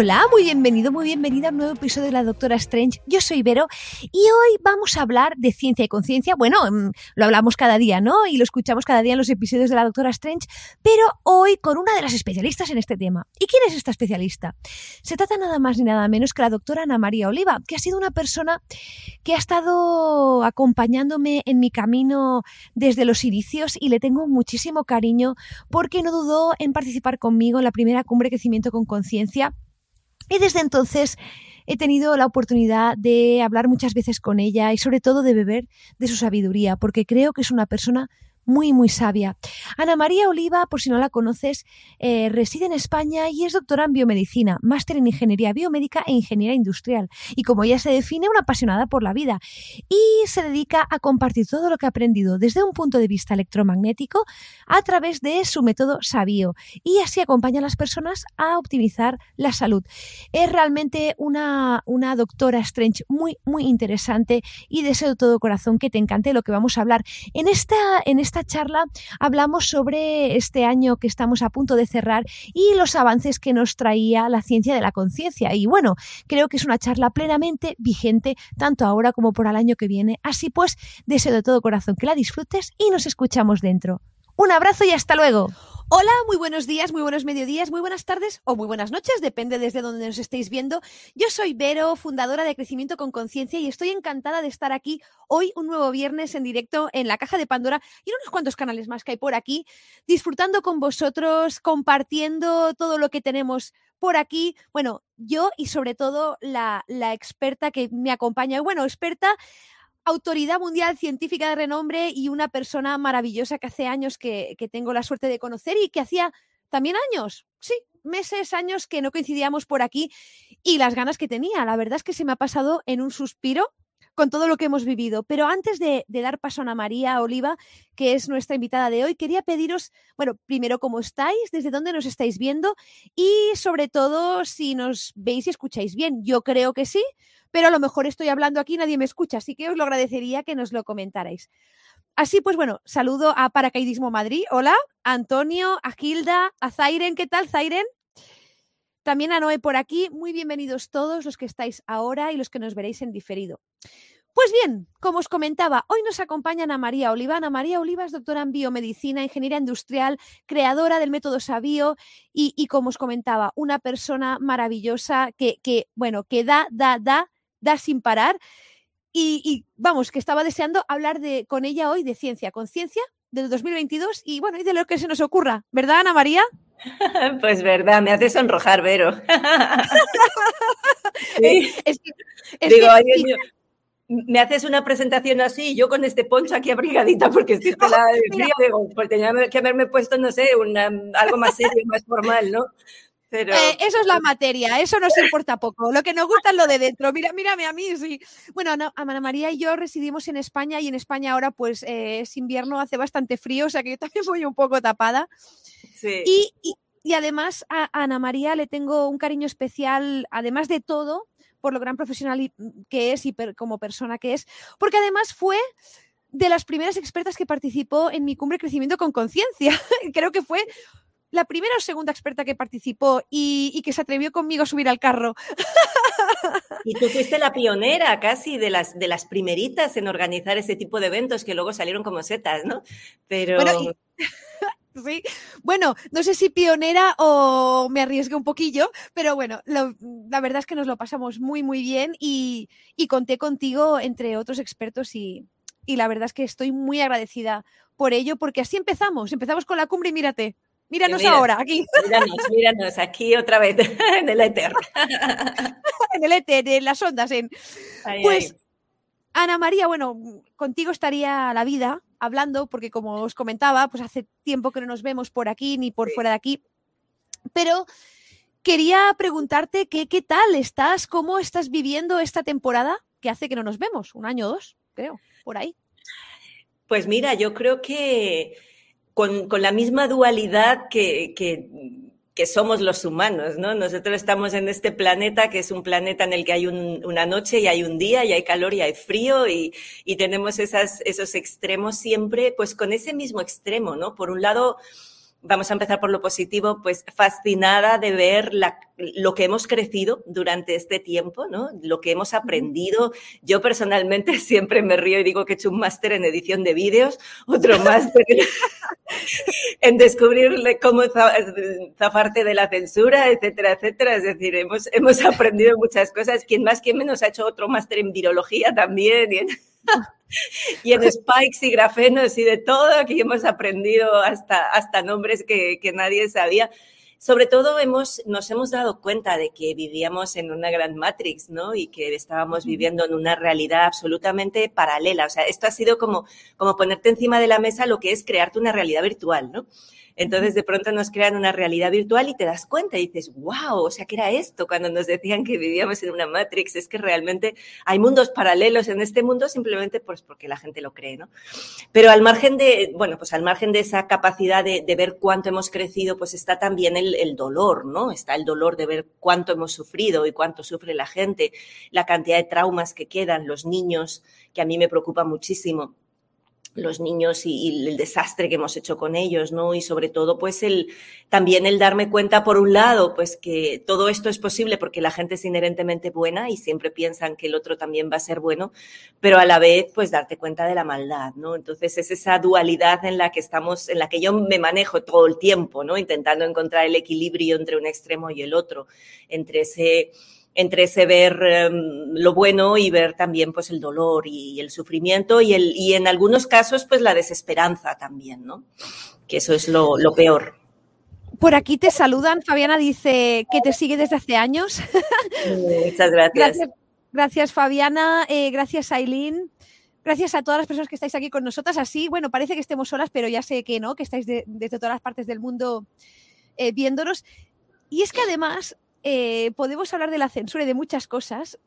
Hola, muy bienvenido, muy bienvenida a un nuevo episodio de la Doctora Strange. Yo soy Vero y hoy vamos a hablar de ciencia y conciencia. Bueno, mm, lo hablamos cada día, ¿no? Y lo escuchamos cada día en los episodios de la Doctora Strange, pero hoy con una de las especialistas en este tema. ¿Y quién es esta especialista? Se trata nada más ni nada menos que la doctora Ana María Oliva, que ha sido una persona que ha estado acompañándome en mi camino desde los inicios y le tengo muchísimo cariño porque no dudó en participar conmigo en la primera cumbre Crecimiento con Conciencia y desde entonces he tenido la oportunidad de hablar muchas veces con ella y sobre todo de beber de su sabiduría, porque creo que es una persona muy, muy sabia. Ana María Oliva, por si no la conoces, eh, reside en España y es doctora en biomedicina, máster en ingeniería biomédica e ingeniería industrial. Y como ella se define, una apasionada por la vida. Y se dedica a compartir todo lo que ha aprendido desde un punto de vista electromagnético a través de su método Sabio. Y así acompaña a las personas a optimizar la salud. Es realmente una, una doctora Strange muy, muy interesante y deseo de todo corazón que te encante lo que vamos a hablar. En esta, en esta charla hablamos sobre este año que estamos a punto de cerrar y los avances que nos traía la ciencia de la conciencia. Y bueno, creo que es una charla plenamente vigente tanto ahora como por el año que viene. Así pues, deseo de todo corazón que la disfrutes y nos escuchamos dentro. Un abrazo y hasta luego. Hola, muy buenos días, muy buenos mediodías, muy buenas tardes o muy buenas noches, depende desde donde nos estéis viendo. Yo soy Vero, fundadora de Crecimiento con Conciencia y estoy encantada de estar aquí hoy, un nuevo viernes en directo en la Caja de Pandora y en unos cuantos canales más que hay por aquí, disfrutando con vosotros, compartiendo todo lo que tenemos por aquí. Bueno, yo y sobre todo la, la experta que me acompaña, bueno, experta autoridad mundial científica de renombre y una persona maravillosa que hace años que, tengo la suerte de conocer y que hacía también años, sí, meses, años que no coincidíamos por aquí y las ganas que tenía. La verdad es que se me ha pasado en un suspiro con todo lo que hemos vivido. Pero antes de, dar paso a Ana María Oliva, que es nuestra invitada de hoy, quería pediros, bueno, primero cómo estáis, desde dónde nos estáis viendo y sobre todo si nos veis y escucháis bien. Yo creo que sí, pero a lo mejor estoy hablando aquí y nadie me escucha, así que os lo agradecería que nos lo comentarais. Así pues, bueno, saludo a Paracaidismo Madrid. Hola, Antonio, a Gilda, a Zairen. ¿Qué tal, Zairen? También a Noé por aquí. Muy bienvenidos todos los que estáis ahora y los que nos veréis en diferido. Pues bien, como os comentaba, hoy nos acompaña Ana María Oliva. Ana María Oliva es doctora en biomedicina, ingeniería industrial, creadora del método Sabio y, y como os comentaba, una persona maravillosa que, que, bueno, que da, da, da da sin parar. Y, vamos, que estaba deseando hablar de, con ella hoy de ciencia, conciencia del 2022 y bueno, y de lo que se nos ocurra, ¿verdad, Ana María? Pues verdad, me hace sonrojar, Vero. Digo, me haces una presentación así, yo con este poncho aquí abrigadita porque estoy pelada de frío, digo, pues tenía que haberme puesto, no sé, algo más serio, más formal, ¿no? Eh, eso es la materia, eso nos importa poco. Lo que nos gusta es lo de dentro. Mira, mírame a mí, sí. Bueno, Ana María y yo residimos en España y en España ahora pues eh, es invierno, hace bastante frío, o sea que yo también voy un poco tapada. Sí. Y, y, además a Ana María le tengo un cariño especial, además de todo, por lo gran profesional que es y como persona que es, porque además fue de las primeras expertas que participó en mi cumbre Crecimiento con Conciencia. Creo que fue la primera o segunda experta que participó y, que se atrevió conmigo a subir al carro. Y tú fuiste la pionera casi de las, de las primeritas en organizar ese tipo de eventos que luego salieron como setas, ¿no? Pero... Bueno, sí. Bueno, no sé si pionera o me arriesgué un poquillo, pero bueno, la verdad es que nos lo pasamos muy, muy bien y, y conté contigo entre otros expertos y, y la verdad es que estoy muy agradecida por ello, porque así empezamos, empezamos con la cumbre y mírate, míranos ahora, aquí. Míranos, míranos, aquí otra vez, en el éter. en el éter, en las ondas, en... pues, Ana María, bueno, contigo estaría la vida hablando, porque como os comentaba, pues hace tiempo que no nos vemos por aquí ni por fuera de aquí, pero quería preguntarte qué tal estás, cómo estás viviendo esta temporada que hace que no nos vemos, un año o dos, creo, por ahí. Pues mira, yo creo que con, la misma dualidad que, que, somos los humanos, ¿no? Nosotros estamos en este planeta que es un planeta en el que hay una noche y hay un día y hay calor y hay frío y, tenemos esos extremos siempre, pues con ese mismo extremo, ¿no? Por un lado, vamos a empezar por lo positivo, pues fascinada de ver lo que hemos crecido durante este tiempo, ¿no? Lo que hemos aprendido. Yo personalmente siempre me río y digo que he hecho un máster en edición de vídeos, otro máster en descubrir cómo zafarte de la censura, etcétera, etcétera. Es decir, hemos, hemos aprendido muchas cosas. Quien más, quien menos ha hecho otro máster en virología también. Y en... y en spikes y grafenos y de todo, aquí hemos aprendido hasta, hasta nombres que, que nadie sabía sobre todo hemos, nos hemos dado cuenta de que vivíamos en una gran matrix, ¿no? Y que estábamos viviendo en una realidad absolutamente paralela. O sea, esto ha sido como, como ponerte encima de la mesa lo que es crearte una realidad virtual, ¿no? Entonces de pronto nos crean una realidad virtual y te das cuenta y dices, wow, o sea, ¿qué era esto? Cuando nos decían que vivíamos en una Matrix, es que realmente hay mundos paralelos en este mundo simplemente pues porque la gente lo cree, ¿no? Pero al margen de, bueno, pues al margen de esa capacidad de, ver cuánto hemos crecido, pues está también el, el dolor, ¿no? Está el dolor de ver cuánto hemos sufrido y cuánto sufre la gente, la cantidad de traumas que quedan, los niños, que a mí me preocupa muchísimo los niños y, el desastre que hemos hecho con ellos, ¿no? Y sobre todo, pues el también el darme cuenta, por un lado, pues que todo esto es posible porque la gente es inherentemente buena y siempre piensan que el otro también va a ser bueno, pero a la vez, pues darte cuenta de la maldad, ¿no? Entonces es esa dualidad en la que estamos, en la que yo me manejo todo el tiempo, ¿no? Intentando encontrar el equilibrio entre un extremo y el otro, entre ese entre ese ver em, lo bueno y ver también pues el dolor y el sufrimiento y, el, y en algunos casos pues la desesperanza también, ¿no? Que eso es lo, peor. Por aquí te saludan, Fabiana dice que te sigue desde hace años. Muchas gracias. Gracias, Fabiana, eh, gracias Aileen. Gracias a todas las personas que estáis aquí con nosotras. Así, bueno, parece que estemos solas, pero ya sé que no, que estáis desde todas las partes del mundo eh, viéndonos. Y es que además eh, podemos hablar de la censura y de muchas cosas,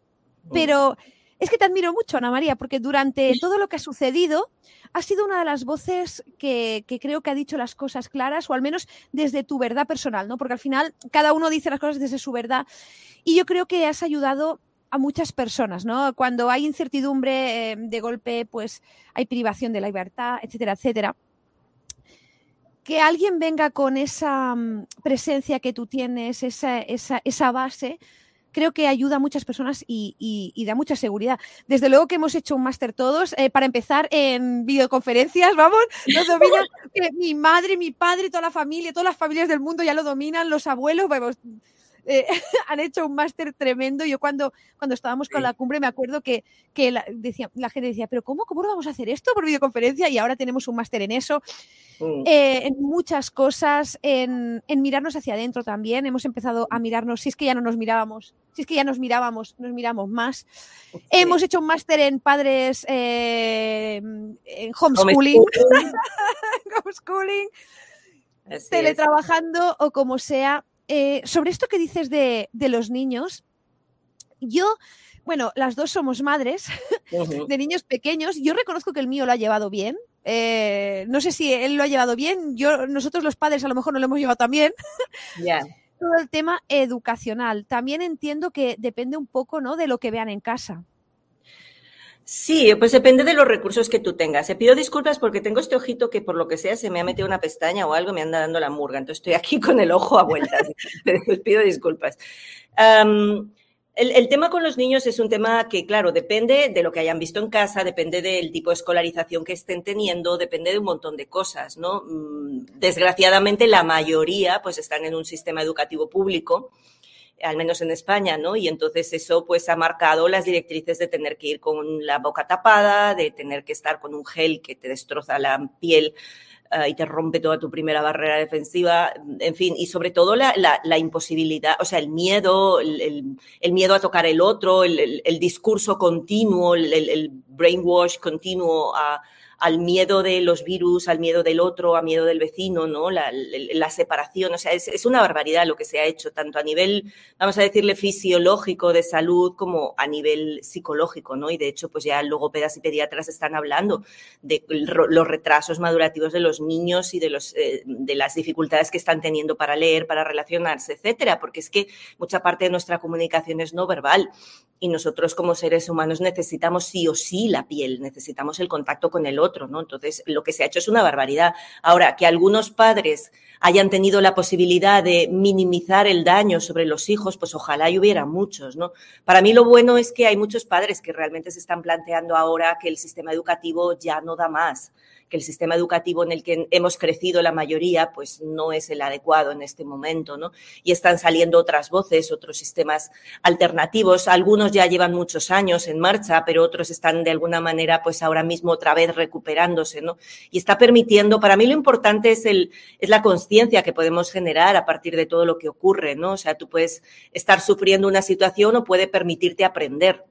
mm. pero es que te admiro mucho, Ana María, porque durante todo lo que ha sucedido has sido una de las voces que, creo que ha dicho las cosas claras, o al menos desde tu verdad personal, ¿no? Porque al final cada uno dice las cosas desde su verdad. Y yo creo que has ayudado a muchas personas, ¿no? Cuando hay incertidumbre eh, de golpe, pues hay privación de la libertad, etcétera, etcétera que alguien venga con esa mm, presencia que tú tienes, esa, esa, esa base, creo que ayuda a muchas personas y, da mucha seguridad. Desde luego que hemos hecho un máster todos, eh, para empezar en videoconferencias, vamos, nos domina mi madre, mi padre, toda la familia, todas las familias del mundo ya lo dominan, los abuelos, vamos, eh, han hecho un máster tremendo. Yo cuando, cuando estábamos con la cumbre me acuerdo que, que la, decía, la gente decía, pero cómo, ¿cómo vamos a hacer esto por videoconferencia? Y ahora tenemos un máster en eso, mm. eh, en muchas cosas, en, en, mirarnos hacia adentro también. Hemos empezado a mirarnos, si es que ya no nos mirábamos, si es que ya nos mirábamos, nos miramos más. Hemos hecho un máster en padres, eh, en homeschooling. Homeschooling. teletrabajando o como sea, eh, sobre esto que dices de, los niños, yo, bueno, las dos somos madres de niños pequeños. Yo reconozco que el mío lo ha llevado bien. Eh, no sé si él lo ha llevado bien. Yo, nosotros los padres a lo mejor no lo hemos llevado tan bien. Todo el tema educacional. También entiendo que depende un poco, ¿no? De lo que vean en casa. Sí, pues depende de los recursos que tú tengas. Te pido disculpas porque tengo este ojito que por lo que sea se me ha metido una pestaña o algo, me anda dando la murga. Entonces estoy aquí con el ojo a vueltas. Les pido disculpas. el, tema con los niños es un tema que, claro, depende de lo que hayan visto en casa, depende del tipo de escolarización que estén teniendo, depende de un montón de cosas, ¿no? Mm, desgraciadamente, la mayoría pues están en un sistema educativo público al menos en España, ¿no? Y entonces eso pues ha marcado las directrices de tener que ir con la boca tapada, de tener que estar con un gel que te destroza la piel eh, y te rompe toda tu primera barrera defensiva, en fin, y sobre todo la, imposibilidad, o sea, el miedo, el, miedo a tocar el otro, el, discurso continuo, el, brainwash continuo a, al miedo de los virus, al miedo del otro, a miedo del vecino, ¿no? La, separación, o sea, es, una barbaridad lo que se ha hecho, tanto a nivel, vamos a decirle, fisiológico de salud como a nivel psicológico, ¿no? Y de hecho, pues ya logopedas y pediatras están hablando de los retrasos madurativos de los niños y de, los, eh, de las dificultades que están teniendo para leer, para relacionarse, etcétera, porque es que mucha parte de nuestra comunicación es no verbal y nosotros como seres humanos necesitamos sí o sí la piel, necesitamos el contacto con el otro, ¿no? Entonces, lo que se ha hecho es una barbaridad. Ahora, que algunos padres hayan tenido la posibilidad de minimizar el daño sobre los hijos, pues ojalá y hubiera muchos, ¿no? Para mí lo bueno es que hay muchos padres que realmente se están planteando ahora que el sistema educativo ya no da más que el sistema educativo en el que hemos crecido la mayoría, pues no es el adecuado en este momento, ¿no? Y están saliendo otras voces, otros sistemas alternativos. Algunos ya llevan muchos años en marcha, pero otros están de alguna manera, pues ahora mismo otra vez recuperándose, ¿no? Y está permitiendo, para mí lo importante es, el, es la conciencia que podemos generar a partir de todo lo que ocurre, ¿no? O sea, tú puedes estar sufriendo una situación o puede permitirte aprender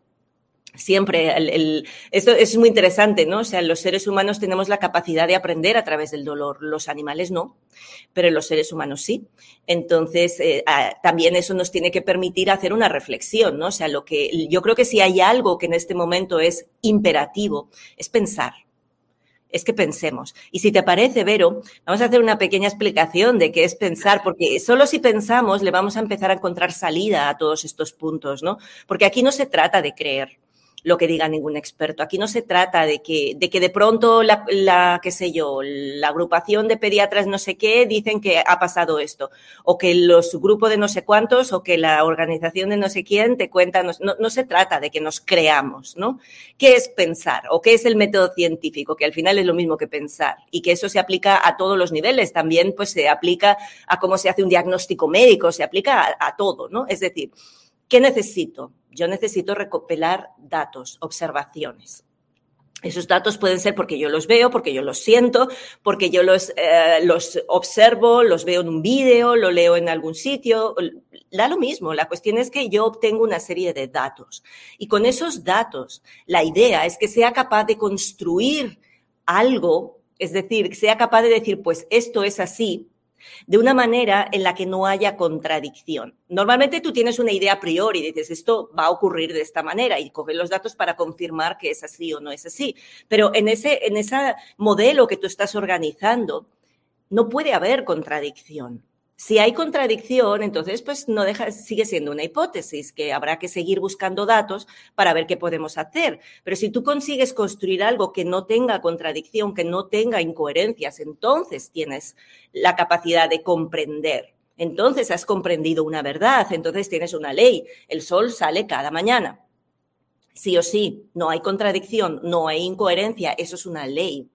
siempre, el, esto es muy interesante, ¿no? O sea, los seres humanos tenemos la capacidad de aprender a través del dolor, los animales no, pero los seres humanos sí. Entonces, eh, también eso nos tiene que permitir hacer una reflexión, ¿no? O sea, lo que yo creo que si hay algo que en este momento es imperativo, es pensar. Es que pensemos. Y si te parece, Vero, vamos a hacer una pequeña explicación de qué es pensar, porque solo si pensamos le vamos a empezar a encontrar salida a todos estos puntos, ¿no? Porque aquí no se trata de creer, lo que diga ningún experto. Aquí no se trata de que de, que de pronto la, la, qué sé yo, la agrupación de pediatras no sé qué dicen que ha pasado esto, o que los grupos de no sé cuántos, o que la organización de no sé quién te cuenta, no, no, se trata de que nos creamos, ¿no? ¿Qué es pensar? ¿O qué es el método científico? Que al final es lo mismo que pensar y que eso se aplica a todos los niveles. También pues se aplica a cómo se hace un diagnóstico médico, se aplica a, a todo, ¿no? Es decir, ¿qué necesito? Yo necesito recopilar datos, observaciones. Esos datos pueden ser porque yo los veo, porque yo los siento, porque yo los, eh, los observo, los veo en un vídeo, lo leo en algún sitio. Da lo mismo. La cuestión es que yo obtengo una serie de datos. Y con esos datos, la idea es que sea capaz de construir algo, es decir, que sea capaz de decir, pues esto es así, de una manera en la que no haya contradicción. Normalmente tú tienes una idea a priori dices, esto va a ocurrir de esta manera y coges los datos para confirmar que es así o no es así. Pero en ese, en ese modelo que tú estás organizando, no puede haber contradicción. Si hay contradicción, entonces pues no deja, sigue siendo una hipótesis que habrá que seguir buscando datos para ver qué podemos hacer. Pero si tú consigues construir algo que no tenga contradicción, que no tenga incoherencias, entonces tienes la capacidad de comprender. Entonces has comprendido una verdad, entonces tienes una ley. El sol sale cada mañana. Sí o sí, no hay contradicción, no hay incoherencia, eso es una ley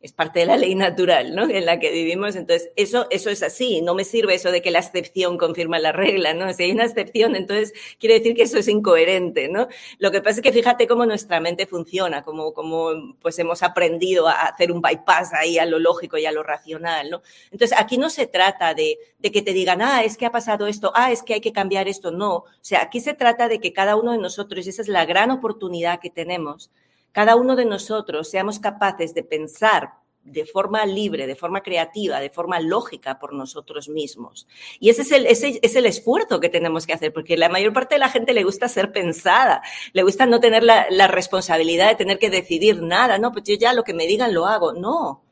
es parte de la ley natural, ¿no? En la que vivimos. Entonces, eso, eso es así. No me sirve eso de que la excepción confirma la regla, ¿no? Si hay una excepción, entonces quiere decir que eso es incoherente, ¿no? Lo que pasa es que fíjate cómo nuestra mente funciona, cómo, cómo pues hemos aprendido a hacer un bypass ahí a lo lógico y a lo racional, ¿no? Entonces, aquí no se trata de, de que te digan, ah, es que ha pasado esto, ah, es que hay que cambiar esto. No. O sea, aquí se trata de que cada uno de nosotros, y esa es la gran oportunidad que tenemos, cada uno de nosotros seamos capaces de pensar de forma libre, de forma creativa, de forma lógica por nosotros mismos. Y ese es el, ese es el esfuerzo que tenemos que hacer, porque la mayor parte de la gente le gusta ser pensada, le gusta no tener la, la responsabilidad de tener que decidir nada, no, pues yo ya lo que me digan lo hago. No,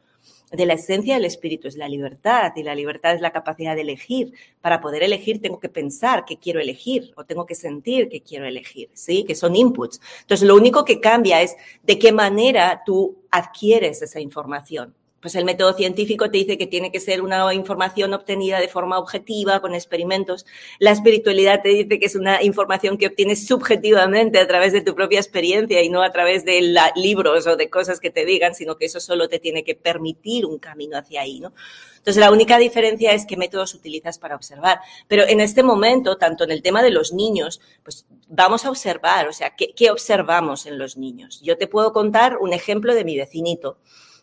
de la esencia del espíritu es la libertad y la libertad es la capacidad de elegir. Para poder elegir tengo que pensar que quiero elegir o tengo que sentir que quiero elegir, ¿sí? Que son inputs. Entonces, lo único que cambia es de qué manera tú adquieres esa información pues el método científico te dice que tiene que ser una información obtenida de forma objetiva, con experimentos. La espiritualidad te dice que es una información que obtienes subjetivamente a través de tu propia experiencia y no a través de libros o de cosas que te digan, sino que eso solo te tiene que permitir un camino hacia ahí, ¿no? Entonces, la única diferencia es qué métodos utilizas para observar. Pero en este momento, tanto en el tema de los niños, pues vamos a observar, o sea, ¿qué, observamos en los niños? Yo te puedo contar un ejemplo de mi vecinito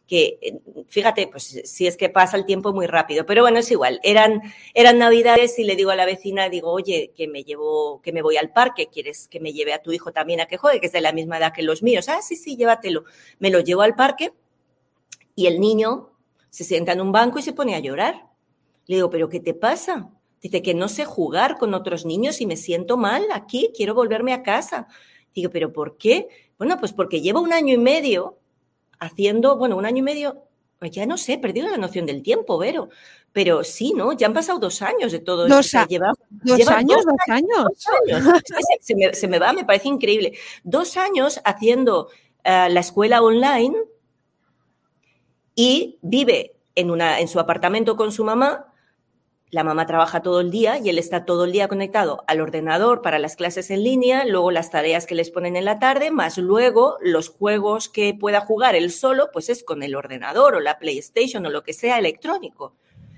que eh, fíjate, pues si es que pasa el tiempo muy rápido, pero bueno, es igual. Eran, eran navidades y le digo a la vecina, digo, oye, que me llevo, que me voy al parque, ¿quieres que me lleve a tu hijo también a que juegue, que es de la misma edad que los míos? Ah, sí, sí, llévatelo. Me lo llevo al parque y el niño se sienta en un banco y se pone a llorar. Le digo, ¿pero qué te pasa? Dice que no sé jugar con otros niños y me siento mal aquí, quiero volverme a casa. Digo, ¿pero por qué? Bueno, pues porque llevo un año y medio haciendo, bueno, un año y medio, ya no sé, he perdido la noción del tiempo, Vero. Pero sí, ¿no? Ya han pasado dos años de todo esto. ¿Dos, años? ¿Dos, años? Se, me, va, me parece increíble. Dos años haciendo eh, la escuela online y vive en, una, en su apartamento con su mamá la mamá trabaja todo el día y él está todo el día conectado al ordenador para las clases en línea, luego las tareas que les ponen en la tarde, más luego los juegos que pueda jugar él solo, pues es con el ordenador o la PlayStation o lo que sea electrónico.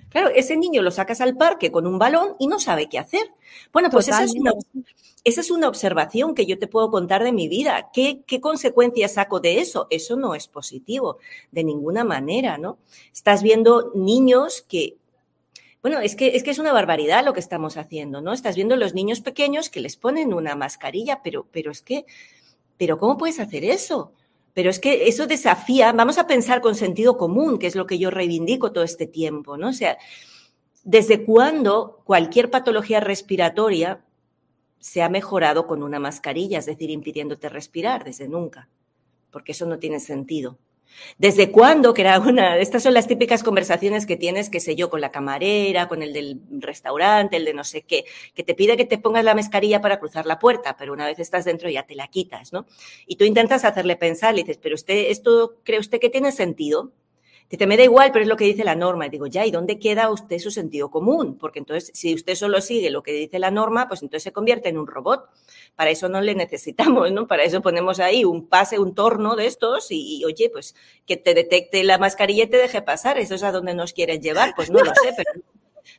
Claro, ese niño lo sacas al parque con un balón y no sabe qué hacer. Bueno, pues esa es, una, esa es, una, observación que yo te puedo contar de mi vida. ¿Qué, ¿Qué consecuencias saco de eso? Eso no es positivo, de ninguna manera, ¿no? Estás viendo niños que bueno, es que, es que es una barbaridad lo que estamos haciendo, ¿no? Estás viendo los niños pequeños que les ponen una mascarilla, pero, pero es que, pero ¿cómo puedes hacer eso? Pero es que eso desafía, vamos a pensar con sentido común, que es lo que yo reivindico todo este tiempo, ¿no? O sea, ¿desde cuándo cualquier patología respiratoria se ha mejorado con una mascarilla, es decir, impidiéndote respirar? Desde nunca, porque eso no tiene sentido. ¿Desde cuándo? Que era una, estas son las típicas conversaciones que tienes, qué sé yo, con la camarera, con el del restaurante, el de no sé qué, que te pide que te pongas la mascarilla para cruzar la puerta, pero una vez estás dentro ya te la quitas, ¿no? Y tú intentas hacerle pensar, le dices, pero usted, ¿esto cree usted que tiene sentido? Dice, me da igual, pero es lo que dice la norma. Y digo, ya, ¿y dónde queda usted su sentido común? Porque entonces, si usted solo sigue lo que dice la norma, pues entonces se convierte en un robot. Para eso no le necesitamos, ¿no? Para eso ponemos ahí un pase, un torno de estos y, oye, pues que te detecte la mascarilla y te deje pasar. Eso es a donde nos quieren llevar. Pues no lo sé, pero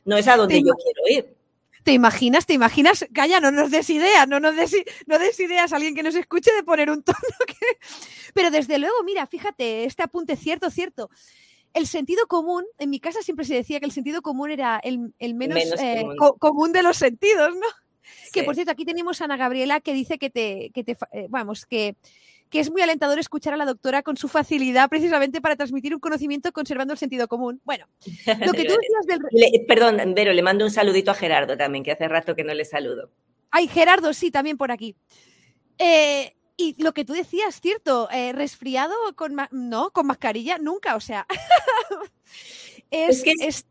no es a donde yo quiero ir. ¿Te imaginas? ¿Te imaginas? Calla, no nos des ideas, no nos des, no des ideas a alguien que nos escuche de poner un tono que... Pero desde luego, mira, fíjate, este apunte cierto, cierto. El sentido común, en mi casa siempre se decía que el sentido común era el, menos, eh, común. de los sentidos, ¿no? Que por cierto, aquí tenemos a Ana Gabriela que dice que te, que te eh, vamos, que que es muy alentador escuchar a la doctora con su facilidad precisamente para transmitir un conocimiento conservando el sentido común. Bueno, lo que tú decías del... perdón, Vero, le mando un saludito a Gerardo también, que hace rato que no le saludo. Ay, Gerardo, sí, también por aquí. Eh, y lo que tú decías, cierto, eh, resfriado con, no, con mascarilla, nunca, o sea, es, que es,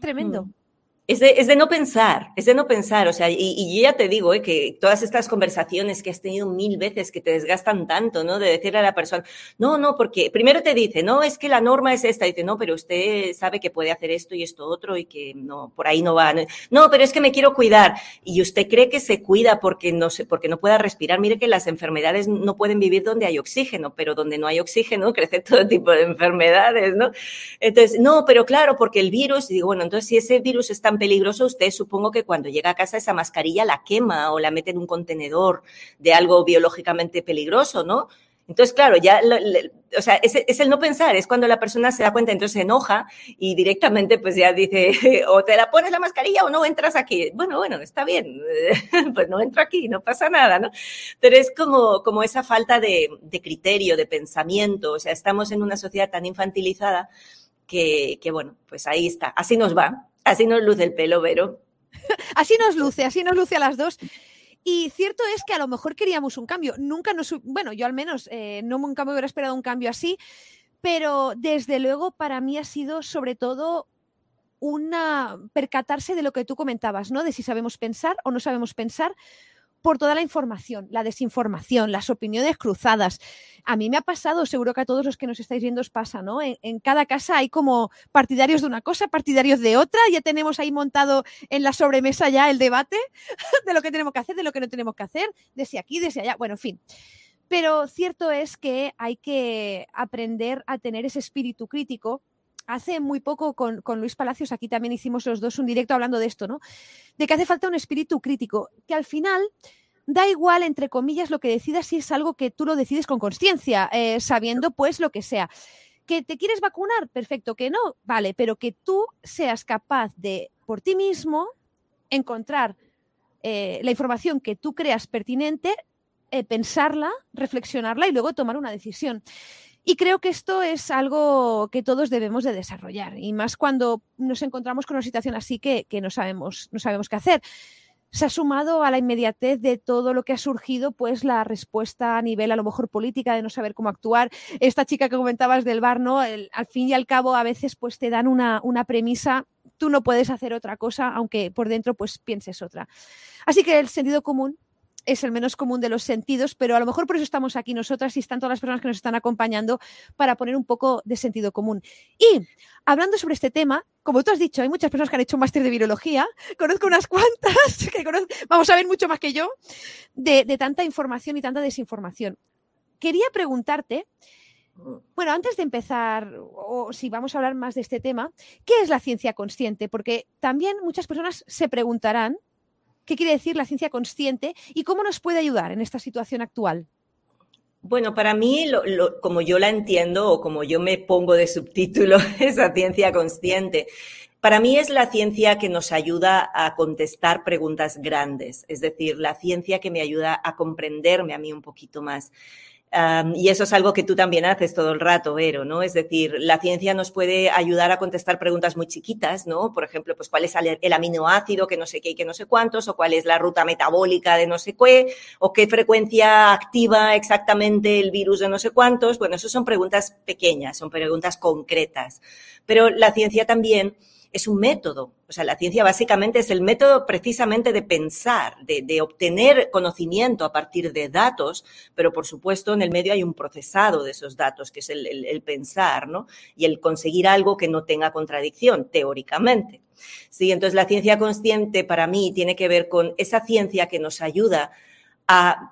tremendo. Mm es de, no pensar, es de no pensar, o sea, y, ya te digo, eh, que todas estas conversaciones que has tenido mil veces que te desgastan tanto, ¿no? De decirle a la persona, no, no, porque primero te dice, no, es que la norma es esta, dice, no, pero usted sabe que puede hacer esto y esto otro y que no, por ahí no va. No, pero es que me quiero cuidar. Y usted cree que se cuida porque no, se, porque no pueda respirar. Mire que las enfermedades no pueden vivir donde hay oxígeno, pero donde no hay oxígeno crece todo tipo de enfermedades, ¿no? Entonces, no, pero claro, porque el virus, digo, bueno, entonces si ese virus está peligroso, usted supongo que cuando llega a casa esa mascarilla la quema o la mete en un contenedor de algo biológicamente peligroso, ¿no? Entonces, claro, ya, o sea, es, el no pensar, es cuando la persona se da cuenta, entonces se enoja y directamente pues ya dice, o te la pones la mascarilla o no entras aquí. Bueno, bueno, está bien, pues no entro aquí, no pasa nada, ¿no? Pero es como, como esa falta de, de criterio, de pensamiento, o sea, estamos en una sociedad tan infantilizada que, que, bueno, pues ahí está, así nos va. Así nos luce el pelo, Vero. así nos luce, así nos luce a las dos. Y cierto es que a lo mejor queríamos un cambio. Nunca nos. Bueno, yo al menos eh, no nunca me hubiera esperado un cambio así, pero desde luego para mí ha sido sobre todo una percatarse de lo que tú comentabas, ¿no? De si sabemos pensar o no sabemos pensar, por toda la información, la desinformación, las opiniones cruzadas. A mí me ha pasado, seguro que a todos los que nos estáis viendo os pasa, ¿no? En, cada casa hay como partidarios de una cosa, partidarios de otra, ya tenemos ahí montado en la sobremesa ya el debate de lo que tenemos que hacer, de lo que no tenemos que hacer, desde aquí, desde allá, bueno, en fin. Pero cierto es que hay que aprender a tener ese espíritu crítico hace muy poco con, Luis Palacios, aquí también hicimos los dos un directo hablando de esto, ¿no? De que hace falta un espíritu crítico, que al final da igual, entre comillas, lo que decidas si es algo que tú lo decides con conciencia, eh, sabiendo pues lo que sea. ¿Que te quieres vacunar? Perfecto, que no, vale, pero que tú seas capaz de, por ti mismo, encontrar eh, la información que tú creas pertinente, eh, pensarla, reflexionarla y luego tomar una decisión. Y creo que esto es algo que todos debemos de desarrollar, y más cuando nos encontramos con una situación así que, no, sabemos, no sabemos qué hacer. Se ha sumado a la inmediatez de todo lo que ha surgido, pues la respuesta a nivel a lo mejor política de no saber cómo actuar. Esta chica que comentabas del bar, al fin y al cabo, a veces pues te dan una, una premisa tú no puedes hacer otra cosa, aunque por dentro pues pienses otra. Así que el sentido común es el menos común de los sentidos, pero a lo mejor por eso estamos aquí nosotras y están todas las personas que nos están acompañando para poner un poco de sentido común. Y hablando sobre este tema, como tú has dicho, hay muchas personas que han hecho un máster de virología, conozco unas cuantas, que vamos a ver mucho más que yo, de, tanta información y tanta desinformación. Quería preguntarte, bueno, antes de empezar, o si vamos a hablar más de este tema, ¿qué es la ciencia consciente? Porque también muchas personas se preguntarán qué quiere decir la ciencia consciente y cómo nos puede ayudar en esta situación actual. Bueno, para mí, como yo la entiendo o como yo me pongo de subtítulo, esa ciencia consciente, para mí es la ciencia que nos ayuda a contestar preguntas grandes, es decir, la ciencia que me ayuda a comprenderme a mí un poquito más y eso es algo que tú también haces todo el rato, Vero, ¿no? Es decir, la ciencia nos puede ayudar a contestar preguntas muy chiquitas, ¿no? Por ejemplo, pues cuál es el aminoácido que no sé qué y que no sé cuántos, o cuál es la ruta metabólica de no sé qué, o qué frecuencia activa exactamente el virus de no sé cuántos. Bueno, eso son preguntas pequeñas, son preguntas concretas. Pero la ciencia también es un método. O sea, la ciencia básicamente es el método precisamente de pensar, de, obtener conocimiento a partir de datos, pero por supuesto en el medio hay un procesado de esos datos, que es el, pensar, ¿no? Y el conseguir algo que no tenga contradicción, teóricamente. Sí, entonces la ciencia consciente para mí tiene que ver con esa ciencia que nos ayuda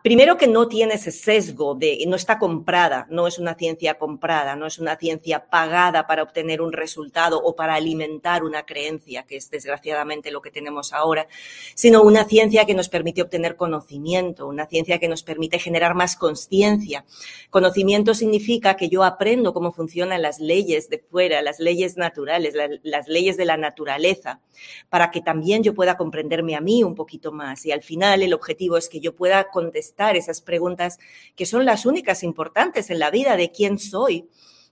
primero que no tiene ese sesgo de, no está comprada, no es una ciencia comprada, no es una ciencia pagada para obtener un resultado o para alimentar una creencia, que es desgraciadamente lo que tenemos ahora, sino una ciencia que nos permite obtener conocimiento, una ciencia que nos permite generar más conciencia. Conocimiento significa que yo aprendo cómo funcionan las leyes de fuera, las leyes naturales, las leyes de la naturaleza, para que también yo pueda comprenderme a mí un poquito más. Y al final el objetivo es que yo pueda contestar esas preguntas que son las únicas importantes en la vida de quién soy,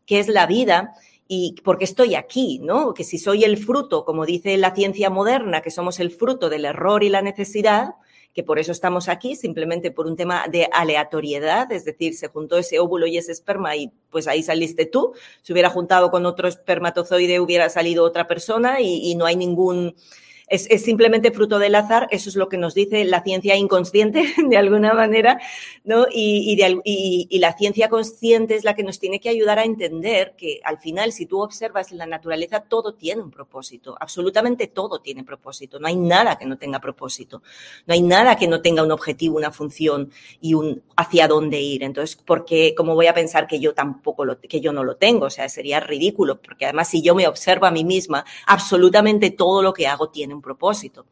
qué es la vida y por qué estoy aquí, ¿no? Que si soy el fruto, como dice la ciencia moderna, que somos el fruto del error y la necesidad, que por eso estamos aquí, simplemente por un tema de aleatoriedad, es decir, se juntó ese óvulo y ese esperma y pues ahí saliste tú. Se hubiera juntado con otro espermatozoide, hubiera salido otra persona y no hay ningún es, simplemente fruto del azar, eso es lo que nos dice la ciencia inconsciente de alguna manera, ¿no? Y, y, la ciencia consciente es la que nos tiene que ayudar a entender que al final, si tú observas en la naturaleza, todo tiene un propósito, absolutamente todo tiene propósito, no hay nada que no tenga propósito, no hay nada que no tenga un objetivo, una función y un hacia dónde ir. Entonces, ¿por qué, cómo voy a pensar que yo tampoco lo, que yo no lo tengo? O sea, sería ridículo, porque además si yo me observo a mí misma, absolutamente todo lo que hago tiene un propósito.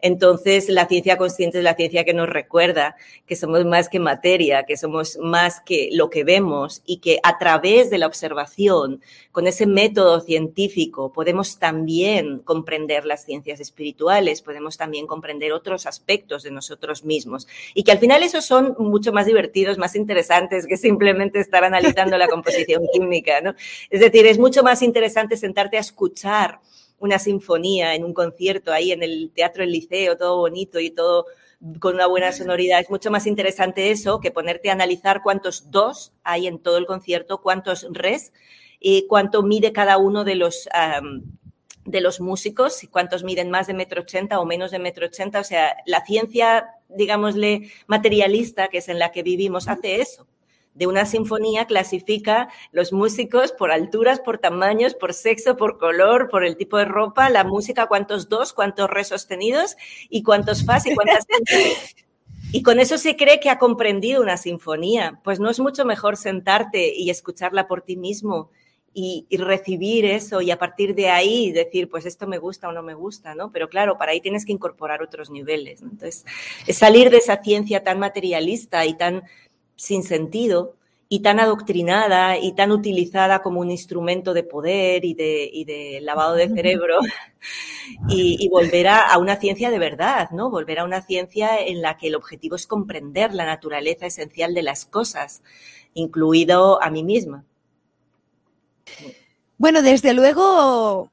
Entonces, la ciencia consciente es la ciencia que nos recuerda que somos más que materia, que somos más que lo que vemos y que a través de la observación, con ese método científico, podemos también comprender las ciencias espirituales, podemos también comprender otros aspectos de nosotros mismos y que al final esos son mucho más divertidos, más interesantes que simplemente estar analizando la composición química, ¿no? Es decir, es mucho más interesante sentarte a escuchar una sinfonía en un concierto ahí en el Teatro del Liceo, todo bonito y todo con una buena sonoridad. Es mucho más interesante eso que ponerte a analizar cuántos dos hay en todo el concierto, cuántos res y cuánto mide cada uno de los de los músicos, cuántos miden más de metro ochenta o menos de metro ochenta. O sea, la ciencia, digámosle, materialista, que es en la que vivimos, hace eso. De una sinfonía clasifica los músicos por alturas, por tamaños, por sexo, por color, por el tipo de ropa, la música, cuántos dos, cuántos re sostenidos y cuántos fas y cuántas. Y con eso se cree que ha comprendido una sinfonía. Pues no es mucho mejor sentarte y escucharla por ti mismo y, recibir eso y a partir de ahí decir, pues esto me gusta o no me gusta, ¿no? Pero claro, para ahí tienes que incorporar otros niveles. Entonces, es salir de esa ciencia tan materialista y tan sin sentido y tan adoctrinada y tan utilizada como un instrumento de poder y de, lavado de cerebro y, volver a, a, una ciencia de verdad, ¿no? Volver a una ciencia en la que el objetivo es comprender la naturaleza esencial de las cosas, incluido a mí misma. Bueno, desde luego,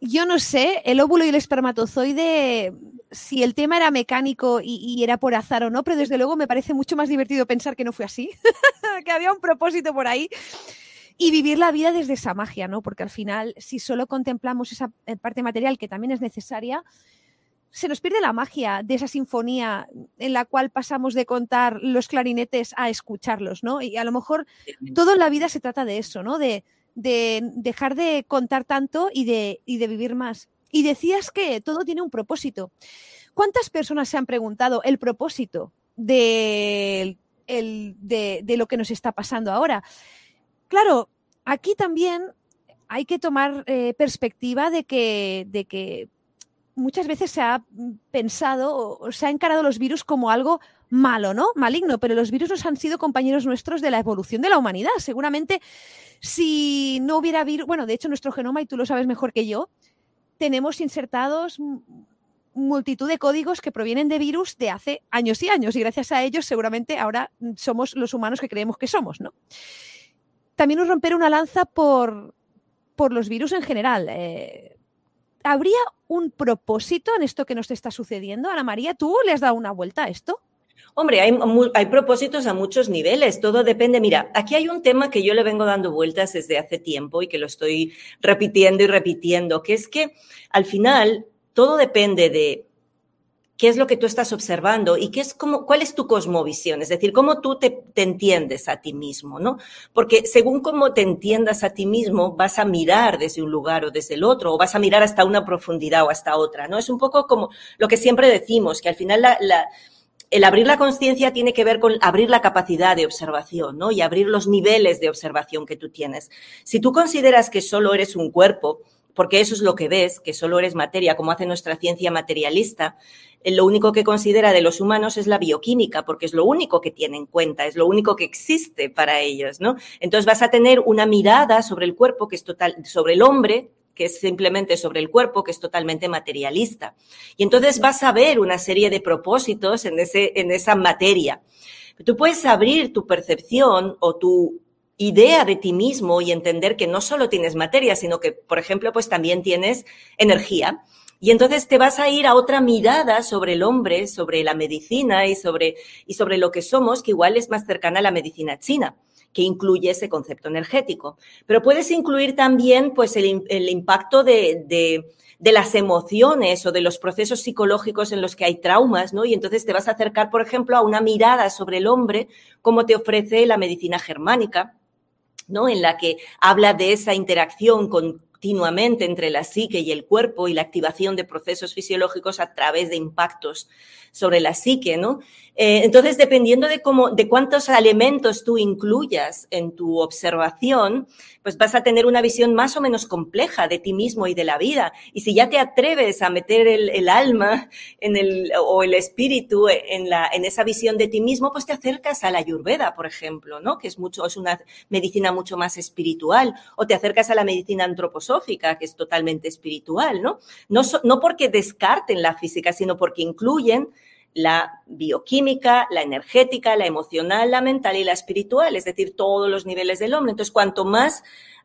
yo no sé, el óvulo y el espermatozoide, si el tema era mecánico y, era por azar o no, pero desde luego me parece mucho más divertido pensar que no fue así, que había un propósito por ahí. Y vivir la vida desde esa magia, ¿no? Porque al final, si solo contemplamos esa eh, parte material que también es necesaria, se nos pierde la magia de esa sinfonía en la cual pasamos de contar los clarinetes a escucharlos, ¿no? Y a lo mejor todo en la vida se trata de eso, ¿no? De, de dejar de contar tanto y de, de vivir más. Y decías que todo tiene un propósito. ¿Cuántas personas se han preguntado el propósito de, lo que nos está pasando ahora? Claro, aquí también hay que tomar eh, perspectiva de que, de que muchas veces se ha pensado o se ha encarado los virus como algo malo, ¿no? Maligno, pero los virus nos han sido compañeros nuestros de la evolución de la humanidad. Seguramente si no hubiera virus, bueno, de hecho nuestro genoma, y tú lo sabes mejor que yo, tenemos insertados multitud de códigos que provienen de virus de hace años y años y gracias a ellos seguramente ahora somos los humanos que creemos que somos, ¿no? También nos romper una lanza por, por los virus en general. Eh, ¿Habría un propósito en esto que nos está sucediendo? Ana María, ¿tú le has dado una vuelta a esto? Hombre, hay, propósitos a muchos niveles, todo depende. Mira, aquí hay un tema que yo le vengo dando vueltas desde hace tiempo y que lo estoy repitiendo y repitiendo, que es que al final todo depende de qué es lo que tú estás observando y qué es como, cuál es tu cosmovisión, es decir, cómo tú te, entiendes a ti mismo, ¿no? Porque según cómo te entiendas a ti mismo, vas a mirar desde un lugar o desde el otro, o vas a mirar hasta una profundidad o hasta otra, ¿no? Es un poco como lo que siempre decimos, que al final la el abrir la conciencia tiene que ver con abrir la capacidad de observación, ¿no? Y abrir los niveles de observación que tú tienes. Si tú consideras que solo eres un cuerpo, porque eso es lo que ves, que solo eres materia, como hace nuestra ciencia materialista, eh, lo único que considera de los humanos es la bioquímica, porque es lo único que tiene en cuenta, es lo único que existe para ellos, ¿no? Entonces vas a tener una mirada sobre el cuerpo que es total, sobre el hombre, que es simplemente sobre el cuerpo, que es totalmente materialista. Y entonces vas a ver una serie de propósitos en, ese, en esa materia. Tú puedes abrir tu percepción o tu idea de ti mismo y entender que no solo tienes materia, sino que, por ejemplo, pues también tienes energía. Y entonces te vas a ir a otra mirada sobre el hombre, sobre la medicina y sobre, y sobre lo que somos, que igual es más cercana a la medicina china que incluye ese concepto energético. Pero puedes incluir también pues, el, impacto de, de, las emociones o de los procesos psicológicos en los que hay traumas, ¿no? Y entonces te vas a acercar, por ejemplo, a una mirada sobre el hombre, como te ofrece la medicina germánica, ¿no? En la que habla de esa interacción continuamente entre la psique y el cuerpo y la activación de procesos fisiológicos a través de impactos sobre la psique, ¿no? Eh, entonces, dependiendo de cómo, de cuántos elementos tú incluyas en tu observación, pues vas a tener una visión más o menos compleja de ti mismo y de la vida. Y si ya te atreves a meter el, alma en el, o el espíritu en, la, en esa visión de ti mismo, pues te acercas a la ayurveda, por ejemplo, ¿no? Que es mucho, es una medicina mucho más espiritual. O te acercas a la medicina antroposófica, que es totalmente espiritual, ¿no? No, no porque descarten la física, sino porque incluyen la bioquímica, la energética, la emocional, la mental y la espiritual, es decir, todos los niveles del hombre. Entonces, cuanto más,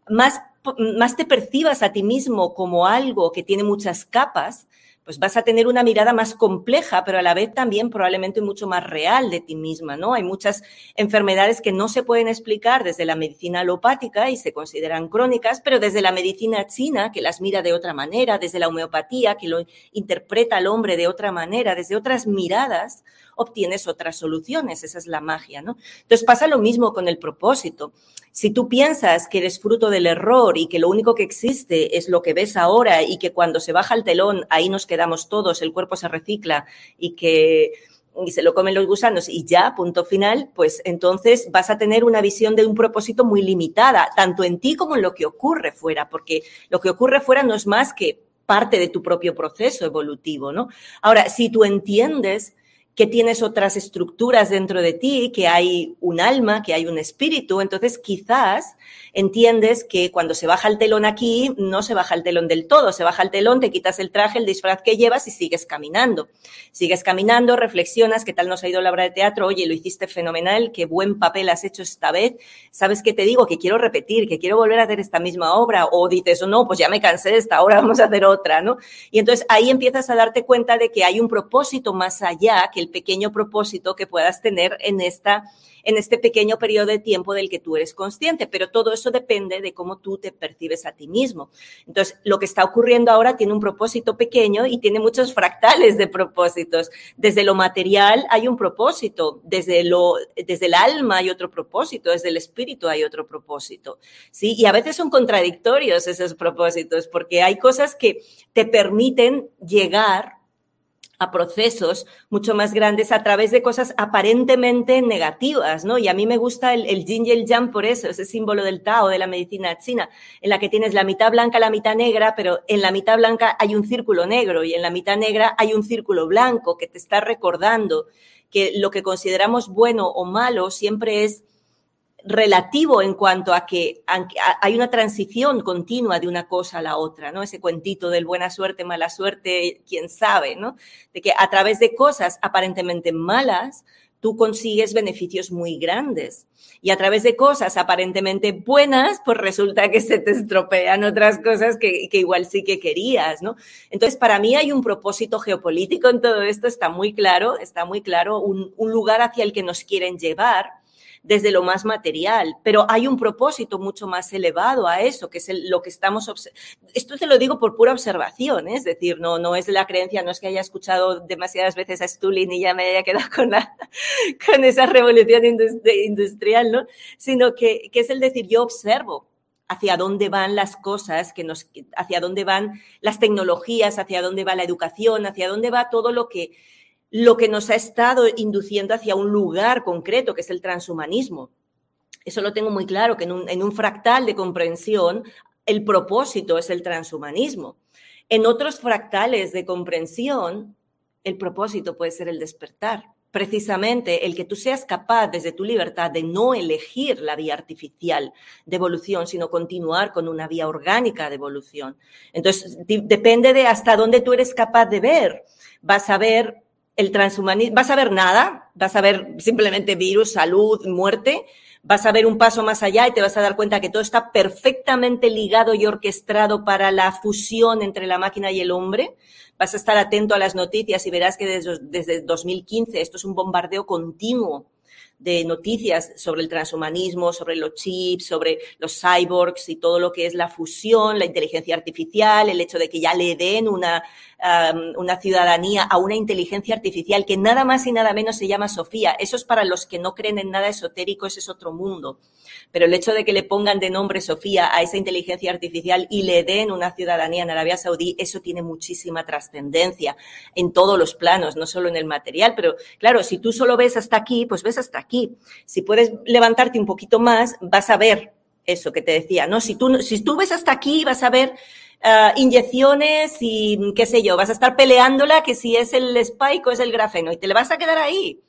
más, más te percibas a ti mismo como algo que tiene muchas capas, pues vas a tener una mirada más compleja, pero a la vez también probablemente mucho más real de ti misma, ¿no? Hay muchas enfermedades que no se pueden explicar desde la medicina alopática y se consideran crónicas, pero desde la medicina china, que las mira de otra manera, desde la homeopatía, que lo interpreta al hombre de otra manera, desde otras miradas, obtienes otras soluciones. Esa es la magia, ¿no? Entonces pasa lo mismo con el propósito. Si tú piensas que eres fruto del error y que lo único que existe es lo que ves ahora y que cuando se baja el telón ahí nos quedamos todos, el cuerpo se recicla y que y se lo comen los gusanos y ya, punto final, pues entonces vas a tener una visión de un propósito muy limitada, tanto en ti como en lo que ocurre fuera, porque lo que ocurre fuera no es más que parte de tu propio proceso evolutivo, ¿no? Ahora, si tú entiendes que tienes otras estructuras dentro de ti, que hay un alma, que hay un espíritu, entonces quizás entiendes que cuando se baja el telón aquí, no se baja el telón del todo, se baja el telón, te quitas el traje, el disfraz que llevas y sigues caminando. Sigues caminando, reflexionas, ¿qué tal nos ha ido la obra de teatro? Oye, lo hiciste fenomenal, qué buen papel has hecho esta vez. ¿Sabes qué te digo? Que quiero repetir, que quiero volver a hacer esta misma obra. O dices, no, pues ya me cansé de esta obra, vamos a hacer otra, ¿no? Y entonces ahí empiezas a darte cuenta de que hay un propósito más allá que el pequeño propósito que puedas tener en esta en este pequeño periodo de tiempo del que tú eres consciente, pero todo eso depende de cómo tú te percibes a ti mismo. Entonces, lo que está ocurriendo ahora tiene un propósito pequeño y tiene muchos fractales de propósitos. Desde lo material hay un propósito, desde lo desde el alma hay otro propósito, desde el espíritu hay otro propósito. ¿Sí? Y a veces son contradictorios esos propósitos porque hay cosas que te permiten llegar a procesos mucho más grandes a través de cosas aparentemente negativas, ¿no? Y a mí me gusta el, el yin y el yang por eso, ese símbolo del Tao, de la medicina china, en la que tienes la mitad blanca, la mitad negra, pero en la mitad blanca hay un círculo negro y en la mitad negra hay un círculo blanco que te está recordando que lo que consideramos bueno o malo siempre es relativo en cuanto a que hay una transición continua de una cosa a la otra, ¿no? Ese cuentito del buena suerte, mala suerte, quién sabe, ¿no? De que a través de cosas aparentemente malas, tú consigues beneficios muy grandes. Y a través de cosas aparentemente buenas, pues resulta que se te estropean otras cosas que, igual sí que querías, ¿no? Entonces, para mí hay un propósito geopolítico en todo esto, está muy claro, está muy claro, un, lugar hacia el que nos quieren llevar desde lo más material, pero hay un propósito mucho más elevado a eso, que es lo que estamos Esto te lo digo por pura observación, ¿eh? es decir, no, no es la creencia, no es que haya escuchado demasiadas veces a Stulin y ya me haya quedado con, la, con esa revolución industrial, ¿no? sino que, que es el decir, yo observo hacia dónde van las cosas, que nos, hacia dónde van las tecnologías, hacia dónde va la educación, hacia dónde va todo lo que lo que nos ha estado induciendo hacia un lugar concreto, que es el transhumanismo. Eso lo tengo muy claro, que en un, fractal de comprensión el propósito es el transhumanismo. En otros fractales de comprensión, el propósito puede ser el despertar. Precisamente el que tú seas capaz desde tu libertad de no elegir la vía artificial de evolución, sino continuar con una vía orgánica de evolución. Entonces, depende de hasta dónde tú eres capaz de ver. Vas a ver el transhumanismo, vas a ver nada, vas a ver simplemente virus, salud, muerte, vas a ver un paso más allá y te vas a dar cuenta que todo está perfectamente ligado y orquestado para la fusión entre la máquina y el hombre. Vas a estar atento a las noticias y verás que desde, desde 2015 esto es un bombardeo continuo de noticias sobre el transhumanismo, sobre los chips, sobre los cyborgs y todo lo que es la fusión, la inteligencia artificial, el hecho de que ya le den una, una ciudadanía a una inteligencia artificial que nada más y nada menos se llama Sofía. Eso es para los que no creen en nada esotérico, ese es otro mundo. Pero el hecho de que le pongan de nombre Sofía a esa inteligencia artificial y le den una ciudadanía en Arabia Saudí, eso tiene muchísima trascendencia en todos los planos, no solo en el material. Pero claro, si tú solo ves hasta aquí, pues ves hasta aquí. Si puedes levantarte un poquito más, vas a ver eso que te decía, ¿no? Si tú, si tú ves hasta aquí, vas a ver uh, inyecciones y qué sé yo, vas a estar peleándola que si es el spike o es el grafeno y te le vas a quedar ahí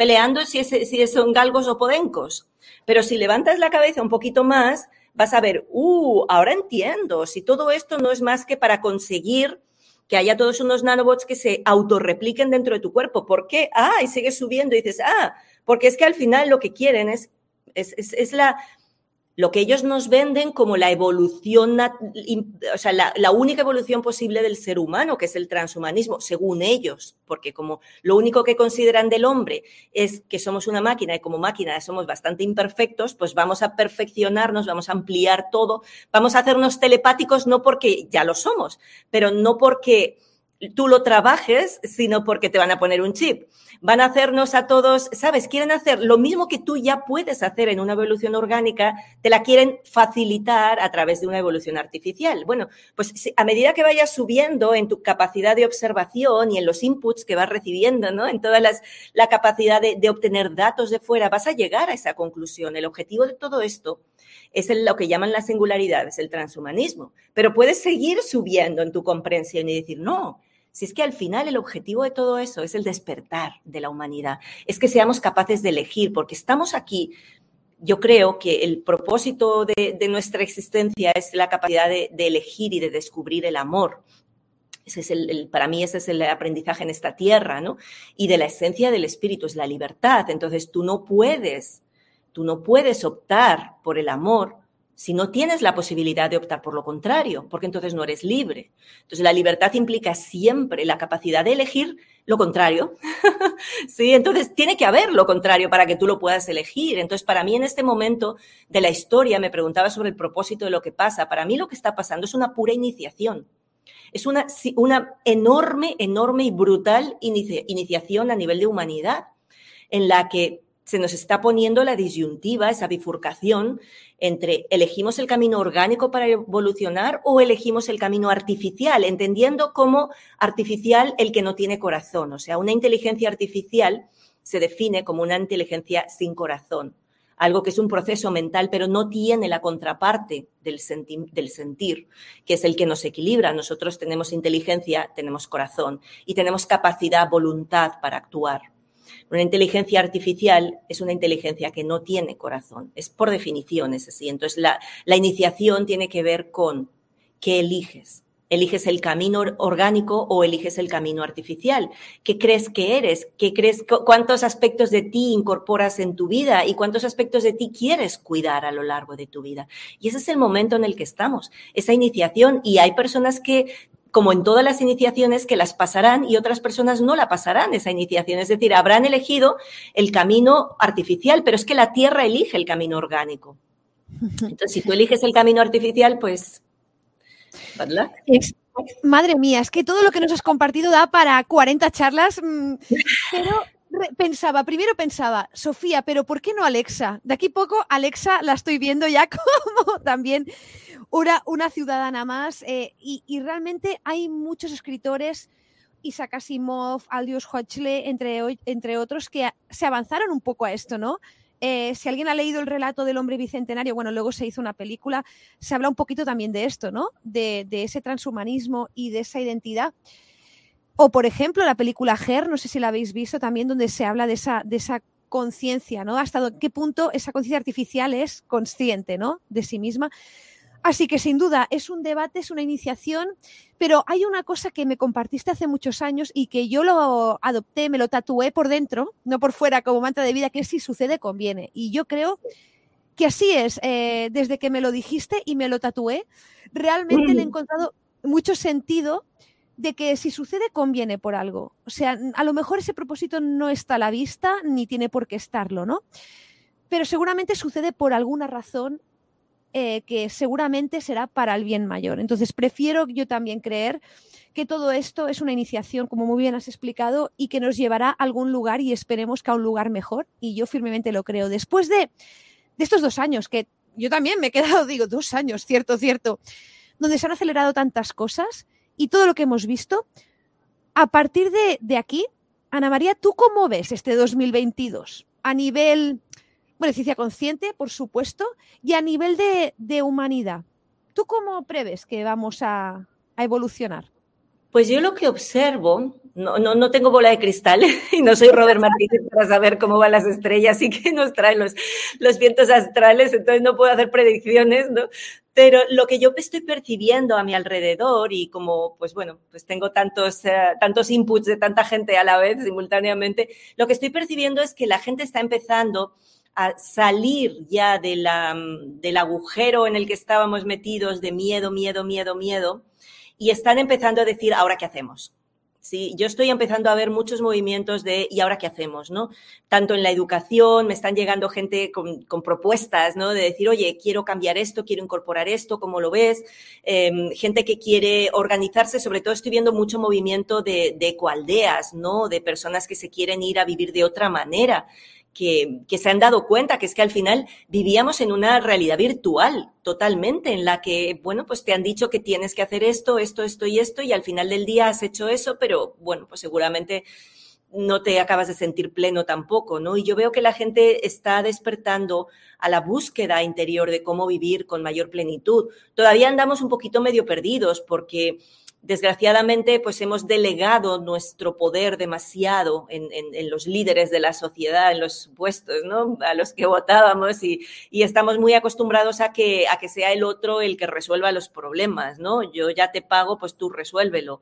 peleando si, es, son galgos o podencos. Pero si levantas la cabeza un poquito más, vas a ver, uh, ahora entiendo, si todo esto no es más que para conseguir que haya todos unos nanobots que se autorrepliquen dentro de tu cuerpo. ¿Por qué? Ah, y sigues subiendo y dices, ah, porque es que al final lo que quieren es, es, es la, lo que ellos nos venden como la evolución, o sea, la, única evolución posible del ser humano, que es el transhumanismo, según ellos, porque como lo único que consideran del hombre es que somos una máquina y como máquina somos bastante imperfectos, pues vamos a perfeccionarnos, vamos a ampliar todo, vamos a hacernos telepáticos no porque ya lo somos, pero no porque tú lo trabajes, sino porque te van a poner un chip. Van a hacernos a todos, ¿sabes? Quieren hacer lo mismo que tú ya puedes hacer en una evolución orgánica, te la quieren facilitar a través de una evolución artificial. Bueno, pues a medida que vayas subiendo en tu capacidad de observación y en los inputs que vas recibiendo, ¿no? En toda las, la capacidad de, de obtener datos de fuera, vas a llegar a esa conclusión. El objetivo de todo esto es lo que llaman la singularidad, es el transhumanismo. Pero puedes seguir subiendo en tu comprensión y decir, no, si es que al final el objetivo de todo eso es el despertar de la humanidad, es que seamos capaces de elegir, porque estamos aquí. Yo creo que el propósito de, nuestra existencia es la capacidad de, elegir y de descubrir el amor. Ese es el, para mí ese es el aprendizaje en esta tierra, ¿no? Y de la esencia del espíritu es la libertad. Entonces tú no puedes, tú no puedes optar por el amor si no tienes la posibilidad de optar por lo contrario, porque entonces no eres libre. Entonces la libertad implica siempre la capacidad de elegir lo contrario. sí, entonces tiene que haber lo contrario para que tú lo puedas elegir. Entonces para mí en este momento de la historia me preguntaba sobre el propósito de lo que pasa. Para mí lo que está pasando es una pura iniciación. Es una, una enorme, enorme y brutal iniciación a nivel de humanidad en la que se nos está poniendo la disyuntiva, esa bifurcación entre elegimos el camino orgánico para evolucionar o elegimos el camino artificial, entendiendo como artificial el que no tiene corazón. O sea, una inteligencia artificial se define como una inteligencia sin corazón, algo que es un proceso mental, pero no tiene la contraparte del, sentir, que es el que nos equilibra. Nosotros tenemos inteligencia, tenemos corazón y tenemos capacidad, voluntad para actuar. Una inteligencia artificial es una inteligencia que no tiene corazón, es por definición es así. Entonces, la, la iniciación tiene que ver con qué eliges. ¿Eliges el camino orgánico o eliges el camino artificial? ¿Qué crees que eres? ¿Qué crees, ¿Cuántos aspectos de ti incorporas en tu vida y cuántos aspectos de ti quieres cuidar a lo largo de tu vida? Y ese es el momento en el que estamos, esa iniciación. Y hay personas que como en todas las iniciaciones, que las pasarán y otras personas no la pasarán esa iniciación. Es decir, habrán elegido el camino artificial, pero es que la Tierra elige el camino orgánico. Entonces, si tú eliges el camino artificial, pues... madre mía, es que todo lo que nos has compartido da para 40 charlas, mm, pero pensaba, primero pensaba, Sofía, pero ¿por qué no Alexa? De aquí poco Alexa la estoy viendo ya como también una, una ciudadana más eh, y, realmente hay muchos escritores, Isaac Asimov, Aldous Huxley, entre, entre otros, que se avanzaron un poco a esto, ¿no? Eh, si alguien ha leído el relato del hombre bicentenario, bueno, luego se hizo una película, se habla un poquito también de esto, ¿no? De, de ese transhumanismo y de esa identidad. O, por ejemplo, la película Her, no sé si la habéis visto también, donde se habla de esa, de esa conciencia, ¿no? Hasta qué punto esa conciencia artificial es consciente, ¿no? De sí misma. Así que sin duda es un debate, es una iniciación, pero hay una cosa que me compartiste hace muchos años y que yo lo adopté, me lo tatué por dentro, no por fuera como mantra de vida, que si sucede conviene. Y yo creo que así es, eh, desde que me lo dijiste y me lo tatué, realmente le he mm. encontrado mucho sentido de que si sucede conviene por algo. O sea, a lo mejor ese propósito no está a la vista ni tiene por qué estarlo, ¿no? Pero seguramente sucede por alguna razón eh, que seguramente será para el bien mayor. Entonces, prefiero yo también creer que todo esto es una iniciación, como muy bien has explicado, y que nos llevará a algún lugar y esperemos que a un lugar mejor. Y yo firmemente lo creo. Después de, estos dos años, que yo también me he quedado, digo, dos años, cierto, cierto, donde se han acelerado tantas cosas y todo lo que hemos visto, a partir de, aquí, Ana María, ¿tú cómo ves este 2022? A nivel bueno, ciencia consciente, por supuesto, y a nivel de, humanidad. ¿Tú cómo preves que vamos a, evolucionar? Pues yo lo que observo, no, no, no, tengo bola de cristal y no soy Robert Martínez para saber cómo van las estrellas y qué nos traen los, los vientos astrales, entonces no puedo hacer predicciones, ¿no? Pero lo que yo estoy percibiendo a mi alrededor y como, pues bueno, pues tengo tantos, eh, tantos inputs de tanta gente a la vez, simultáneamente, lo que estoy percibiendo es que la gente está empezando a salir ya del agujero en el que estábamos metidos de miedo, miedo, miedo, miedo, y están empezando a decir, ¿ahora qué hacemos? Sí, yo estoy empezando a ver muchos movimientos de ¿y ahora qué hacemos? ¿no? Tanto en la educación, me están llegando gente con, propuestas, ¿no? De decir, oye, quiero cambiar esto, quiero incorporar esto, ¿cómo lo ves? Em, gente que quiere organizarse, sobre todo estoy viendo mucho movimiento de, de ecoaldeas, ¿no? De personas que se quieren ir a vivir de otra manera que, se han dado cuenta que es que al final vivíamos en una realidad virtual totalmente, en la que, bueno, pues te han dicho que tienes que hacer esto, esto, esto y esto, y al final del día has hecho eso, pero bueno, pues seguramente no te acabas de sentir pleno tampoco, ¿no? Y yo veo que la gente está despertando a la búsqueda interior de cómo vivir con mayor plenitud. Todavía andamos un poquito medio perdidos porque desgraciadamente, pues hemos delegado nuestro poder demasiado en, los líderes de la sociedad, en los puestos, ¿no? A los que votábamos y, estamos muy acostumbrados a que, a que sea el otro el que resuelva los problemas, ¿no? Yo ya te pago, pues tú resuélvelo.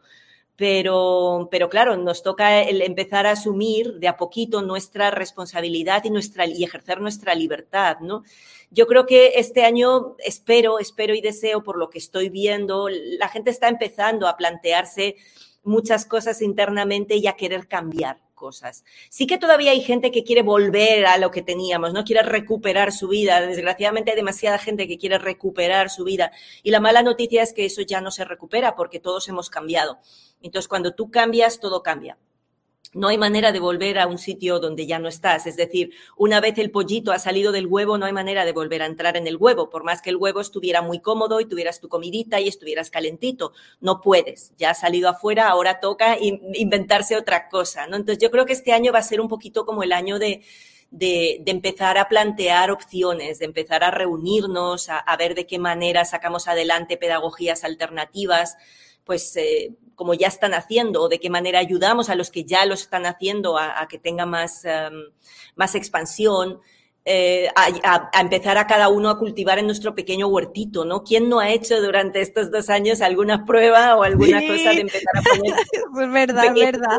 Pero, pero claro, nos toca el empezar a asumir de a poquito nuestra responsabilidad y, nuestra, y ejercer nuestra libertad, ¿no? Yo creo que este año espero, espero y deseo por lo que estoy viendo, la gente está empezando a plantearse muchas cosas internamente y a querer cambiar cosas. Sí que todavía hay gente que quiere volver a lo que teníamos, no quiere recuperar su vida. Desgraciadamente hay demasiada gente que quiere recuperar su vida. Y la mala noticia es que eso ya no se recupera porque todos hemos cambiado. Entonces, cuando tú cambias, todo cambia. No hay manera de volver a un sitio donde ya no estás. Es decir, una vez el pollito ha salido del huevo, no hay manera de volver a entrar en el huevo, por más que el huevo estuviera muy cómodo y tuvieras tu comidita y estuvieras calentito. No puedes. Ya ha salido afuera, ahora toca inventarse otra cosa. ¿no? Entonces, yo creo que este año va a ser un poquito como el año de, de, empezar a plantear opciones, de empezar a reunirnos, a, ver de qué manera sacamos adelante pedagogías alternativas, pues eh, como ya están haciendo o de qué manera ayudamos a los que ya lo están haciendo a, que tenga más, em, más expansión. Eh, a, empezar a cada uno a cultivar en nuestro pequeño huertito, ¿no? ¿Quién no ha hecho durante estos dos años alguna prueba o alguna cosa de empezar a poner? pues verdad, verdad.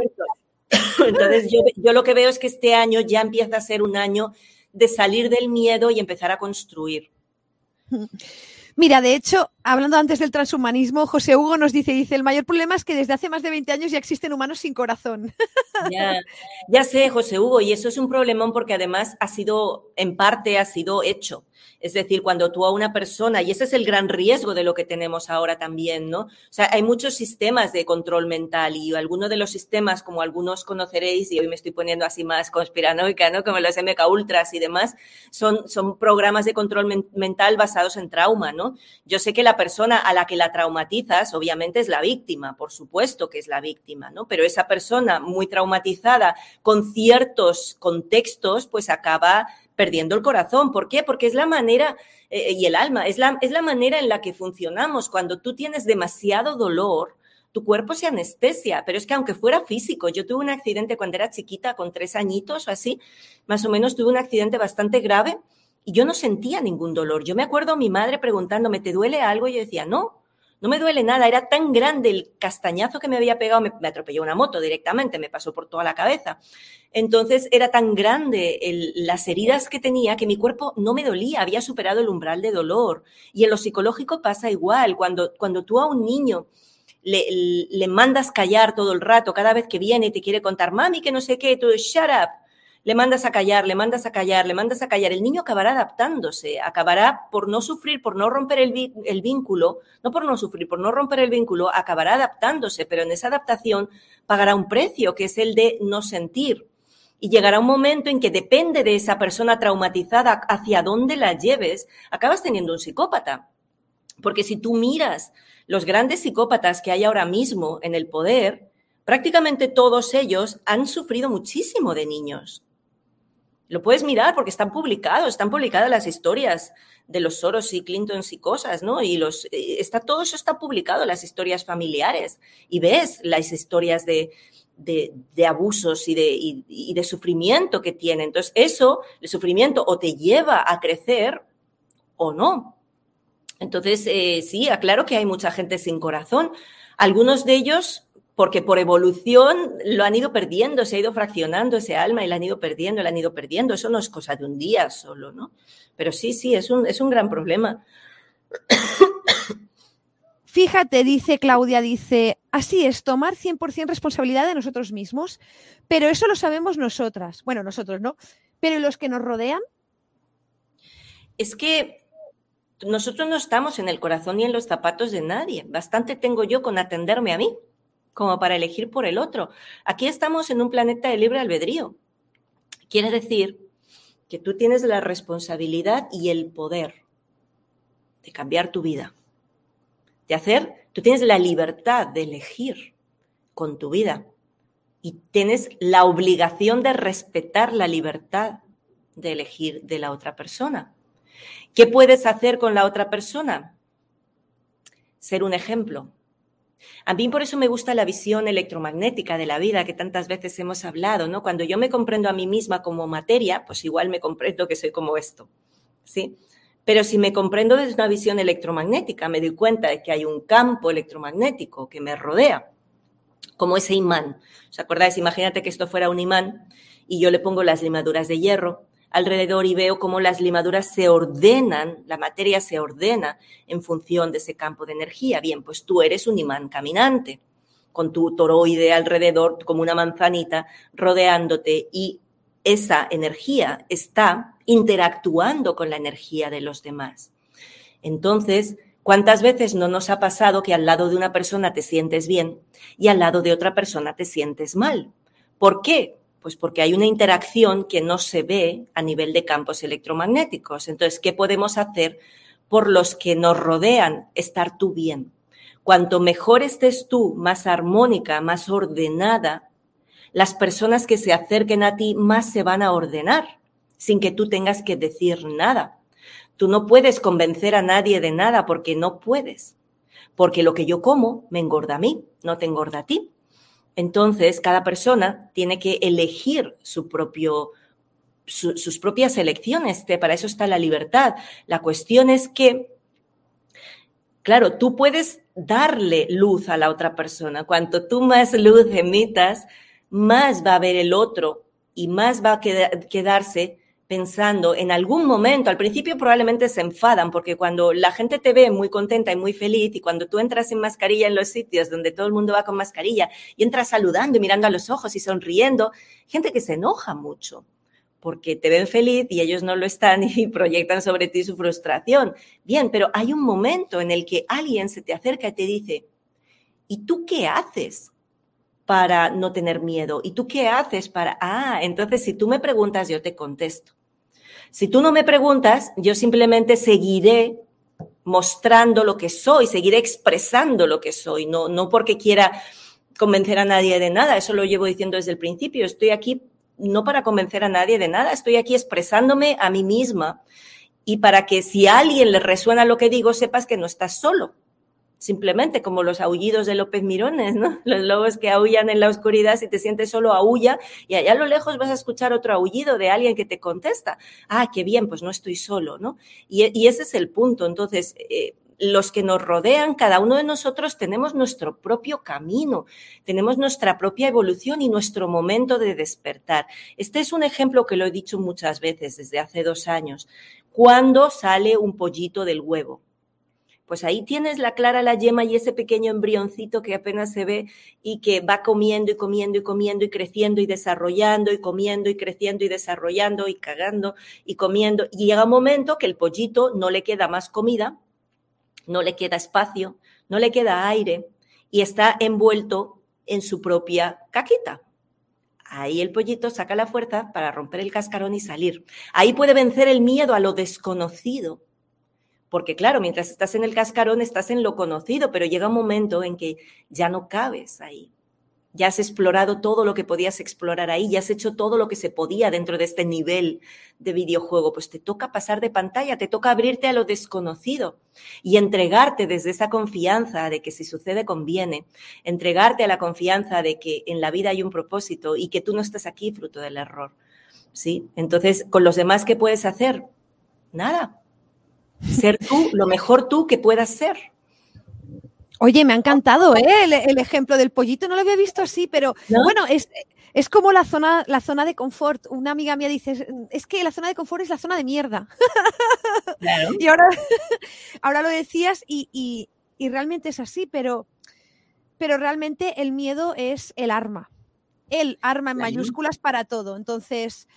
Entonces yo, yo lo que veo es que este año ya empieza a ser un año de salir del miedo y empezar a construir. Mira, de hecho, hablando antes del transhumanismo, José Hugo nos dice, dice, el mayor problema es que desde hace más de 20 años ya existen humanos sin corazón. Ya, sé, José Hugo, y eso es un problemón porque además ha sido, en parte, ha sido hecho. Es decir, cuando tú a una persona, y ese es el gran riesgo de lo que tenemos ahora también, ¿no? O sea, hay muchos sistemas de control mental y algunos de los sistemas, como algunos conoceréis, y hoy me estoy poniendo así más conspiranoica, ¿no? Como los MK Ultras y demás, son, son programas de control mental basados en trauma, ¿no? Yo sé que la persona a la que la traumatizas, obviamente, es la víctima, por supuesto que es la víctima, ¿no? Pero esa persona muy traumatizada con ciertos contextos, pues acaba perdiendo el corazón. ¿Por qué? Porque es la manera, eh, y el alma, es la, es la manera en la que funcionamos. Cuando tú tienes demasiado dolor, tu cuerpo se anestesia, pero es que aunque fuera físico, yo tuve un accidente cuando era chiquita, con tres añitos o así, más o menos tuve un accidente bastante grave y yo no sentía ningún dolor. Yo me acuerdo a mi madre preguntándome, ¿te duele algo? Y yo decía, no, no me duele nada, era tan grande el castañazo que me había pegado, me, atropelló una moto directamente, me pasó por toda la cabeza. Entonces era tan grande las heridas que tenía que mi cuerpo no me dolía, había superado el umbral de dolor. Y en lo psicológico pasa igual, cuando, cuando tú a un niño le, le mandas callar todo el rato, cada vez que viene y te quiere contar, mami, que no sé qué, tú, shut up le mandas a callar, le mandas a callar, le mandas a callar, el niño acabará adaptándose, acabará por no sufrir, por no romper el, vínculo, no por no sufrir, por no romper el vínculo, acabará adaptándose, pero en esa adaptación pagará un precio, que es el de no sentir. Y llegará un momento en que depende de esa persona traumatizada hacia dónde la lleves, acabas teniendo un psicópata. Porque si tú miras los grandes psicópatas que hay ahora mismo en el poder, prácticamente todos ellos han sufrido muchísimo de niños. Lo puedes mirar porque están publicados, están publicadas las historias de los Soros y Clintons y cosas, ¿no? Y los, eh, está, todo eso está publicado, las historias familiares, y ves las historias de, de, abusos y de, y, de sufrimiento que tienen. Entonces, eso, el sufrimiento, o te lleva a crecer o no. Entonces, eh, sí, aclaro que hay mucha gente sin corazón. Algunos de ellos porque por evolución lo han ido perdiendo, se ha ido fraccionando ese alma y la han ido perdiendo, la han ido perdiendo. Eso no es cosa de un día solo, ¿no? Pero sí, sí, es un, es un gran problema. Fíjate, dice Claudia, dice, así es, tomar 100% responsabilidad de nosotros mismos, pero eso lo sabemos nosotras. Bueno, nosotros no, pero los que nos rodean. Es que nosotros no estamos en el corazón ni en los zapatos de nadie. Bastante tengo yo con atenderme a mí, como para elegir por el otro. Aquí estamos en un planeta de libre albedrío. Quiere decir que tú tienes la responsabilidad y el poder de cambiar tu vida de hacer, tú tienes la libertad de elegir con tu vida y tienes la obligación de respetar la libertad de elegir de la otra persona. ¿Qué puedes hacer con la otra persona? Ser un ejemplo. A mí por eso me gusta la visión electromagnética de la vida que tantas veces hemos hablado, ¿no? Cuando yo me comprendo a mí misma como materia, pues igual me comprendo que soy como esto, ¿sí? Pero si me comprendo desde una visión electromagnética, me doy cuenta de que hay un campo electromagnético que me rodea, como ese imán. ¿Os acordáis? Imagínate que esto fuera un imán y yo le pongo las limaduras de hierro alrededor y veo cómo las limaduras se ordenan, la materia se ordena en función de ese campo de energía. Bien, pues tú eres un imán caminante, con tu toroide alrededor como una manzanita rodeándote y esa energía está interactuando con la energía de los demás. Entonces, ¿cuántas veces no nos ha pasado que al lado de una persona te sientes bien y al lado de otra persona te sientes mal? ¿Por qué? Pues porque hay una interacción que no se ve a nivel de campos electromagnéticos. Entonces, ¿qué podemos hacer por los que nos rodean? Estar tú bien. Cuanto mejor estés tú, más armónica, más ordenada, las personas que se acerquen a ti más se van a ordenar sin que tú tengas que decir nada. Tú no puedes convencer a nadie de nada porque no puedes. Porque lo que yo como me engorda a mí, no te engorda a ti. Entonces, cada persona tiene que elegir su propio, sus propias elecciones. Para eso está la libertad. La cuestión es que, claro, tú puedes darle luz a la otra persona. Cuanto tú más luz emitas, más va a ver el otro y más va a quedarse pensando en algún momento, al principio probablemente se enfadan porque cuando la gente te ve muy contenta y muy feliz y cuando tú entras sin mascarilla en los sitios donde todo el mundo va con mascarilla y entras saludando y mirando a los ojos y sonriendo, gente que se enoja mucho porque te ven feliz y ellos no lo están y proyectan sobre ti su frustración. Bien, pero hay un momento en el que alguien se te acerca y te dice, ¿y tú qué haces? para no tener miedo? ¿Y tú qué haces para...? Ah, entonces si tú me preguntas, yo te contesto. Si tú no me preguntas, yo simplemente seguiré mostrando lo que soy, seguiré expresando lo que soy, no, no porque quiera convencer a nadie de nada, eso lo llevo diciendo desde el principio, estoy aquí no para convencer a nadie de nada, estoy aquí expresándome a mí misma. Y para que si a alguien le resuena lo que digo, sepas que no estás solo, simplemente como los aullidos de López Mirones, ¿no? Los lobos que aullan en la oscuridad, si te sientes solo, aulla y allá a lo lejos vas a escuchar otro aullido de alguien que te contesta. Ah, qué bien, pues no estoy solo, ¿no? Y, ese es el punto. Entonces, eh, los que nos rodean, cada uno de nosotros tenemos nuestro propio camino, tenemos nuestra propia evolución y nuestro momento de despertar. Este es un ejemplo que lo he dicho muchas veces desde hace dos años. Cuando sale un pollito del huevo? Pues ahí tienes la clara, la yema y ese pequeño embrioncito que apenas se ve y que va comiendo y comiendo y comiendo y creciendo y desarrollando y comiendo y creciendo y desarrollando y cagando y comiendo. Y llega un momento que el pollito no le queda más comida, no le queda espacio, no le queda aire y está envuelto en su propia caquita. Ahí el pollito saca la fuerza para romper el cascarón y salir. Ahí puede vencer el miedo a lo desconocido porque claro, mientras estás en el cascarón estás en lo conocido, pero llega un momento en que ya no cabes ahí. Ya has explorado todo lo que podías explorar ahí, ya has hecho todo lo que se podía dentro de este nivel de videojuego. Pues te toca pasar de pantalla, te toca abrirte a lo desconocido y entregarte desde esa confianza de que si sucede conviene, entregarte a la confianza de que en la vida hay un propósito y que tú no estás aquí fruto del error. ¿Sí? Entonces, con los demás, ¿qué puedes hacer? Nada, ser tú, lo mejor tú que puedas ser. Oye, me ha encantado ¿eh? el, ejemplo del pollito, no lo había visto así, pero bueno, es, es como la zona, la zona de confort. Una amiga mía dice, es que la zona de confort es la zona de mierda. y ahora, ahora lo decías y, realmente es así, pero, pero realmente el miedo es el arma. El arma en mayúsculas para todo. Entonces,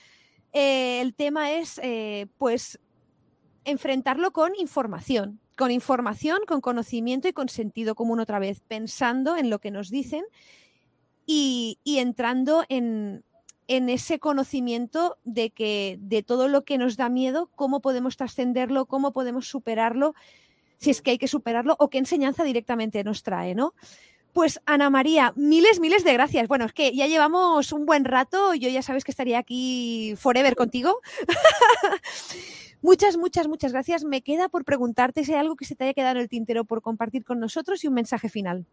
eh, el tema es, eh, pues, enfrentarlo con información con información, con conocimiento y con sentido común otra vez, pensando en lo que nos dicen y, entrando en, ese conocimiento de que de todo lo que nos da miedo, cómo podemos trascenderlo, cómo podemos superarlo, si es que hay que superarlo o qué enseñanza directamente nos trae, ¿no? Pues Ana María, miles, miles de gracias. Bueno, es que ya llevamos un buen rato, yo ya sabes que estaría aquí forever contigo. Muchas, muchas, muchas gracias. Me queda por preguntarte si hay algo que se te haya quedado en el tintero por compartir con nosotros y un mensaje final.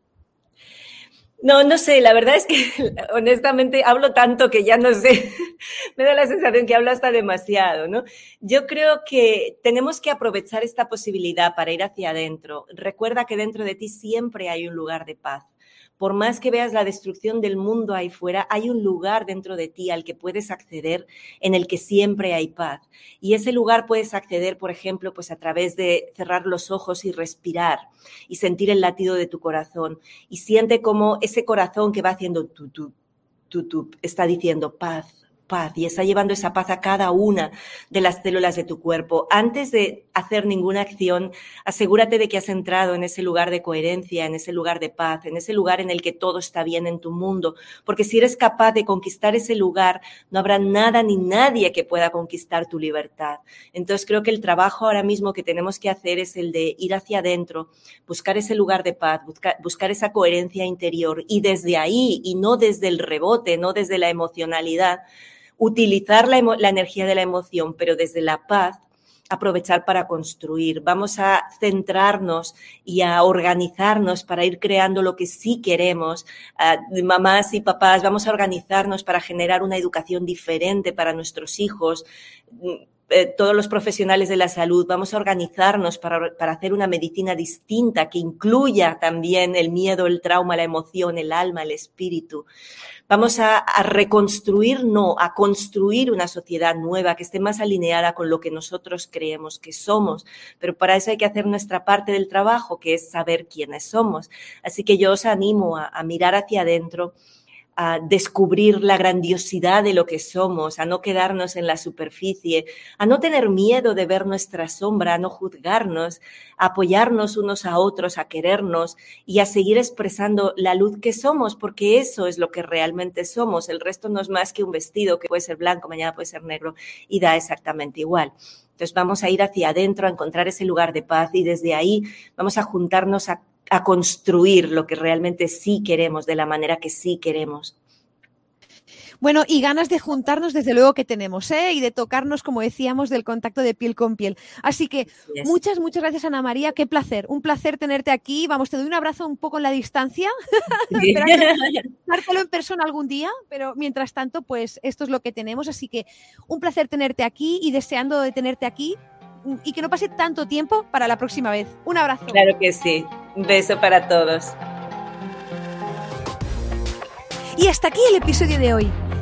No, no sé, la verdad es que honestamente hablo tanto que ya no sé, me da la sensación que hablo hasta demasiado, ¿no? Yo creo que tenemos que aprovechar esta posibilidad para ir hacia adentro. Recuerda que dentro de ti siempre hay un lugar de paz por más que veas la destrucción del mundo ahí fuera, hay un lugar dentro de ti al que puedes acceder en el que siempre hay paz. Y ese lugar puedes acceder, por ejemplo, pues a través de cerrar los ojos y respirar y sentir el latido de tu corazón. Y siente como ese corazón que va haciendo tu, tu, tu, tu, está diciendo paz, paz y está llevando esa paz a cada una de las células de tu cuerpo. Antes de hacer ninguna acción, asegúrate de que has entrado en ese lugar de coherencia, en ese lugar de paz, en ese lugar en el que todo está bien en tu mundo, porque si eres capaz de conquistar ese lugar, no habrá nada ni nadie que pueda conquistar tu libertad. Entonces creo que el trabajo ahora mismo que tenemos que hacer es el de ir hacia adentro, buscar ese lugar de paz, buscar, buscar esa coherencia interior y desde ahí y no desde el rebote, no desde la emocionalidad, utilizar la, energía de la emoción, pero desde la paz, aprovechar para construir. Vamos a centrarnos y a organizarnos para ir creando lo que sí queremos. Mamás y papás, vamos a organizarnos para generar una educación diferente para nuestros hijos. Eh, todos los profesionales de la salud, vamos a organizarnos para, para, hacer una medicina distinta que incluya también el miedo, el trauma, la emoción, el alma, el espíritu. Vamos a, a, reconstruir, no, a construir una sociedad nueva que esté más alineada con lo que nosotros creemos que somos. Pero para eso hay que hacer nuestra parte del trabajo, que es saber quiénes somos. Así que yo os animo a, a mirar hacia adentro a descubrir la grandiosidad de lo que somos, a no quedarnos en la superficie, a no tener miedo de ver nuestra sombra, a no juzgarnos, a apoyarnos unos a otros, a querernos y a seguir expresando la luz que somos, porque eso es lo que realmente somos. El resto no es más que un vestido que puede ser blanco, mañana puede ser negro y da exactamente igual. Entonces vamos a ir hacia adentro, a encontrar ese lugar de paz y desde ahí vamos a juntarnos a a construir lo que realmente sí queremos, de la manera que sí queremos. Bueno, y ganas de juntarnos desde luego que tenemos, ¿eh? Y de tocarnos, como decíamos, del contacto de piel con piel. Así que muchas, muchas gracias, Ana María. Qué placer. Un placer tenerte aquí. Vamos, te doy un abrazo un poco en la distancia. Sí. en persona algún día, pero mientras tanto, pues esto es lo que tenemos. Así que un placer tenerte aquí y deseando de tenerte aquí y que no pase tanto tiempo para la próxima vez. Un abrazo. Claro que sí. Un beso para todos. Y hasta aquí el episodio de hoy.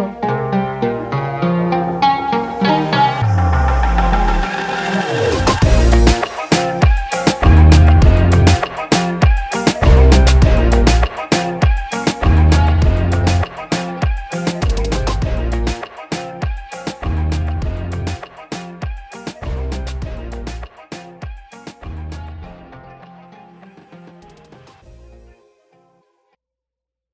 Mundo.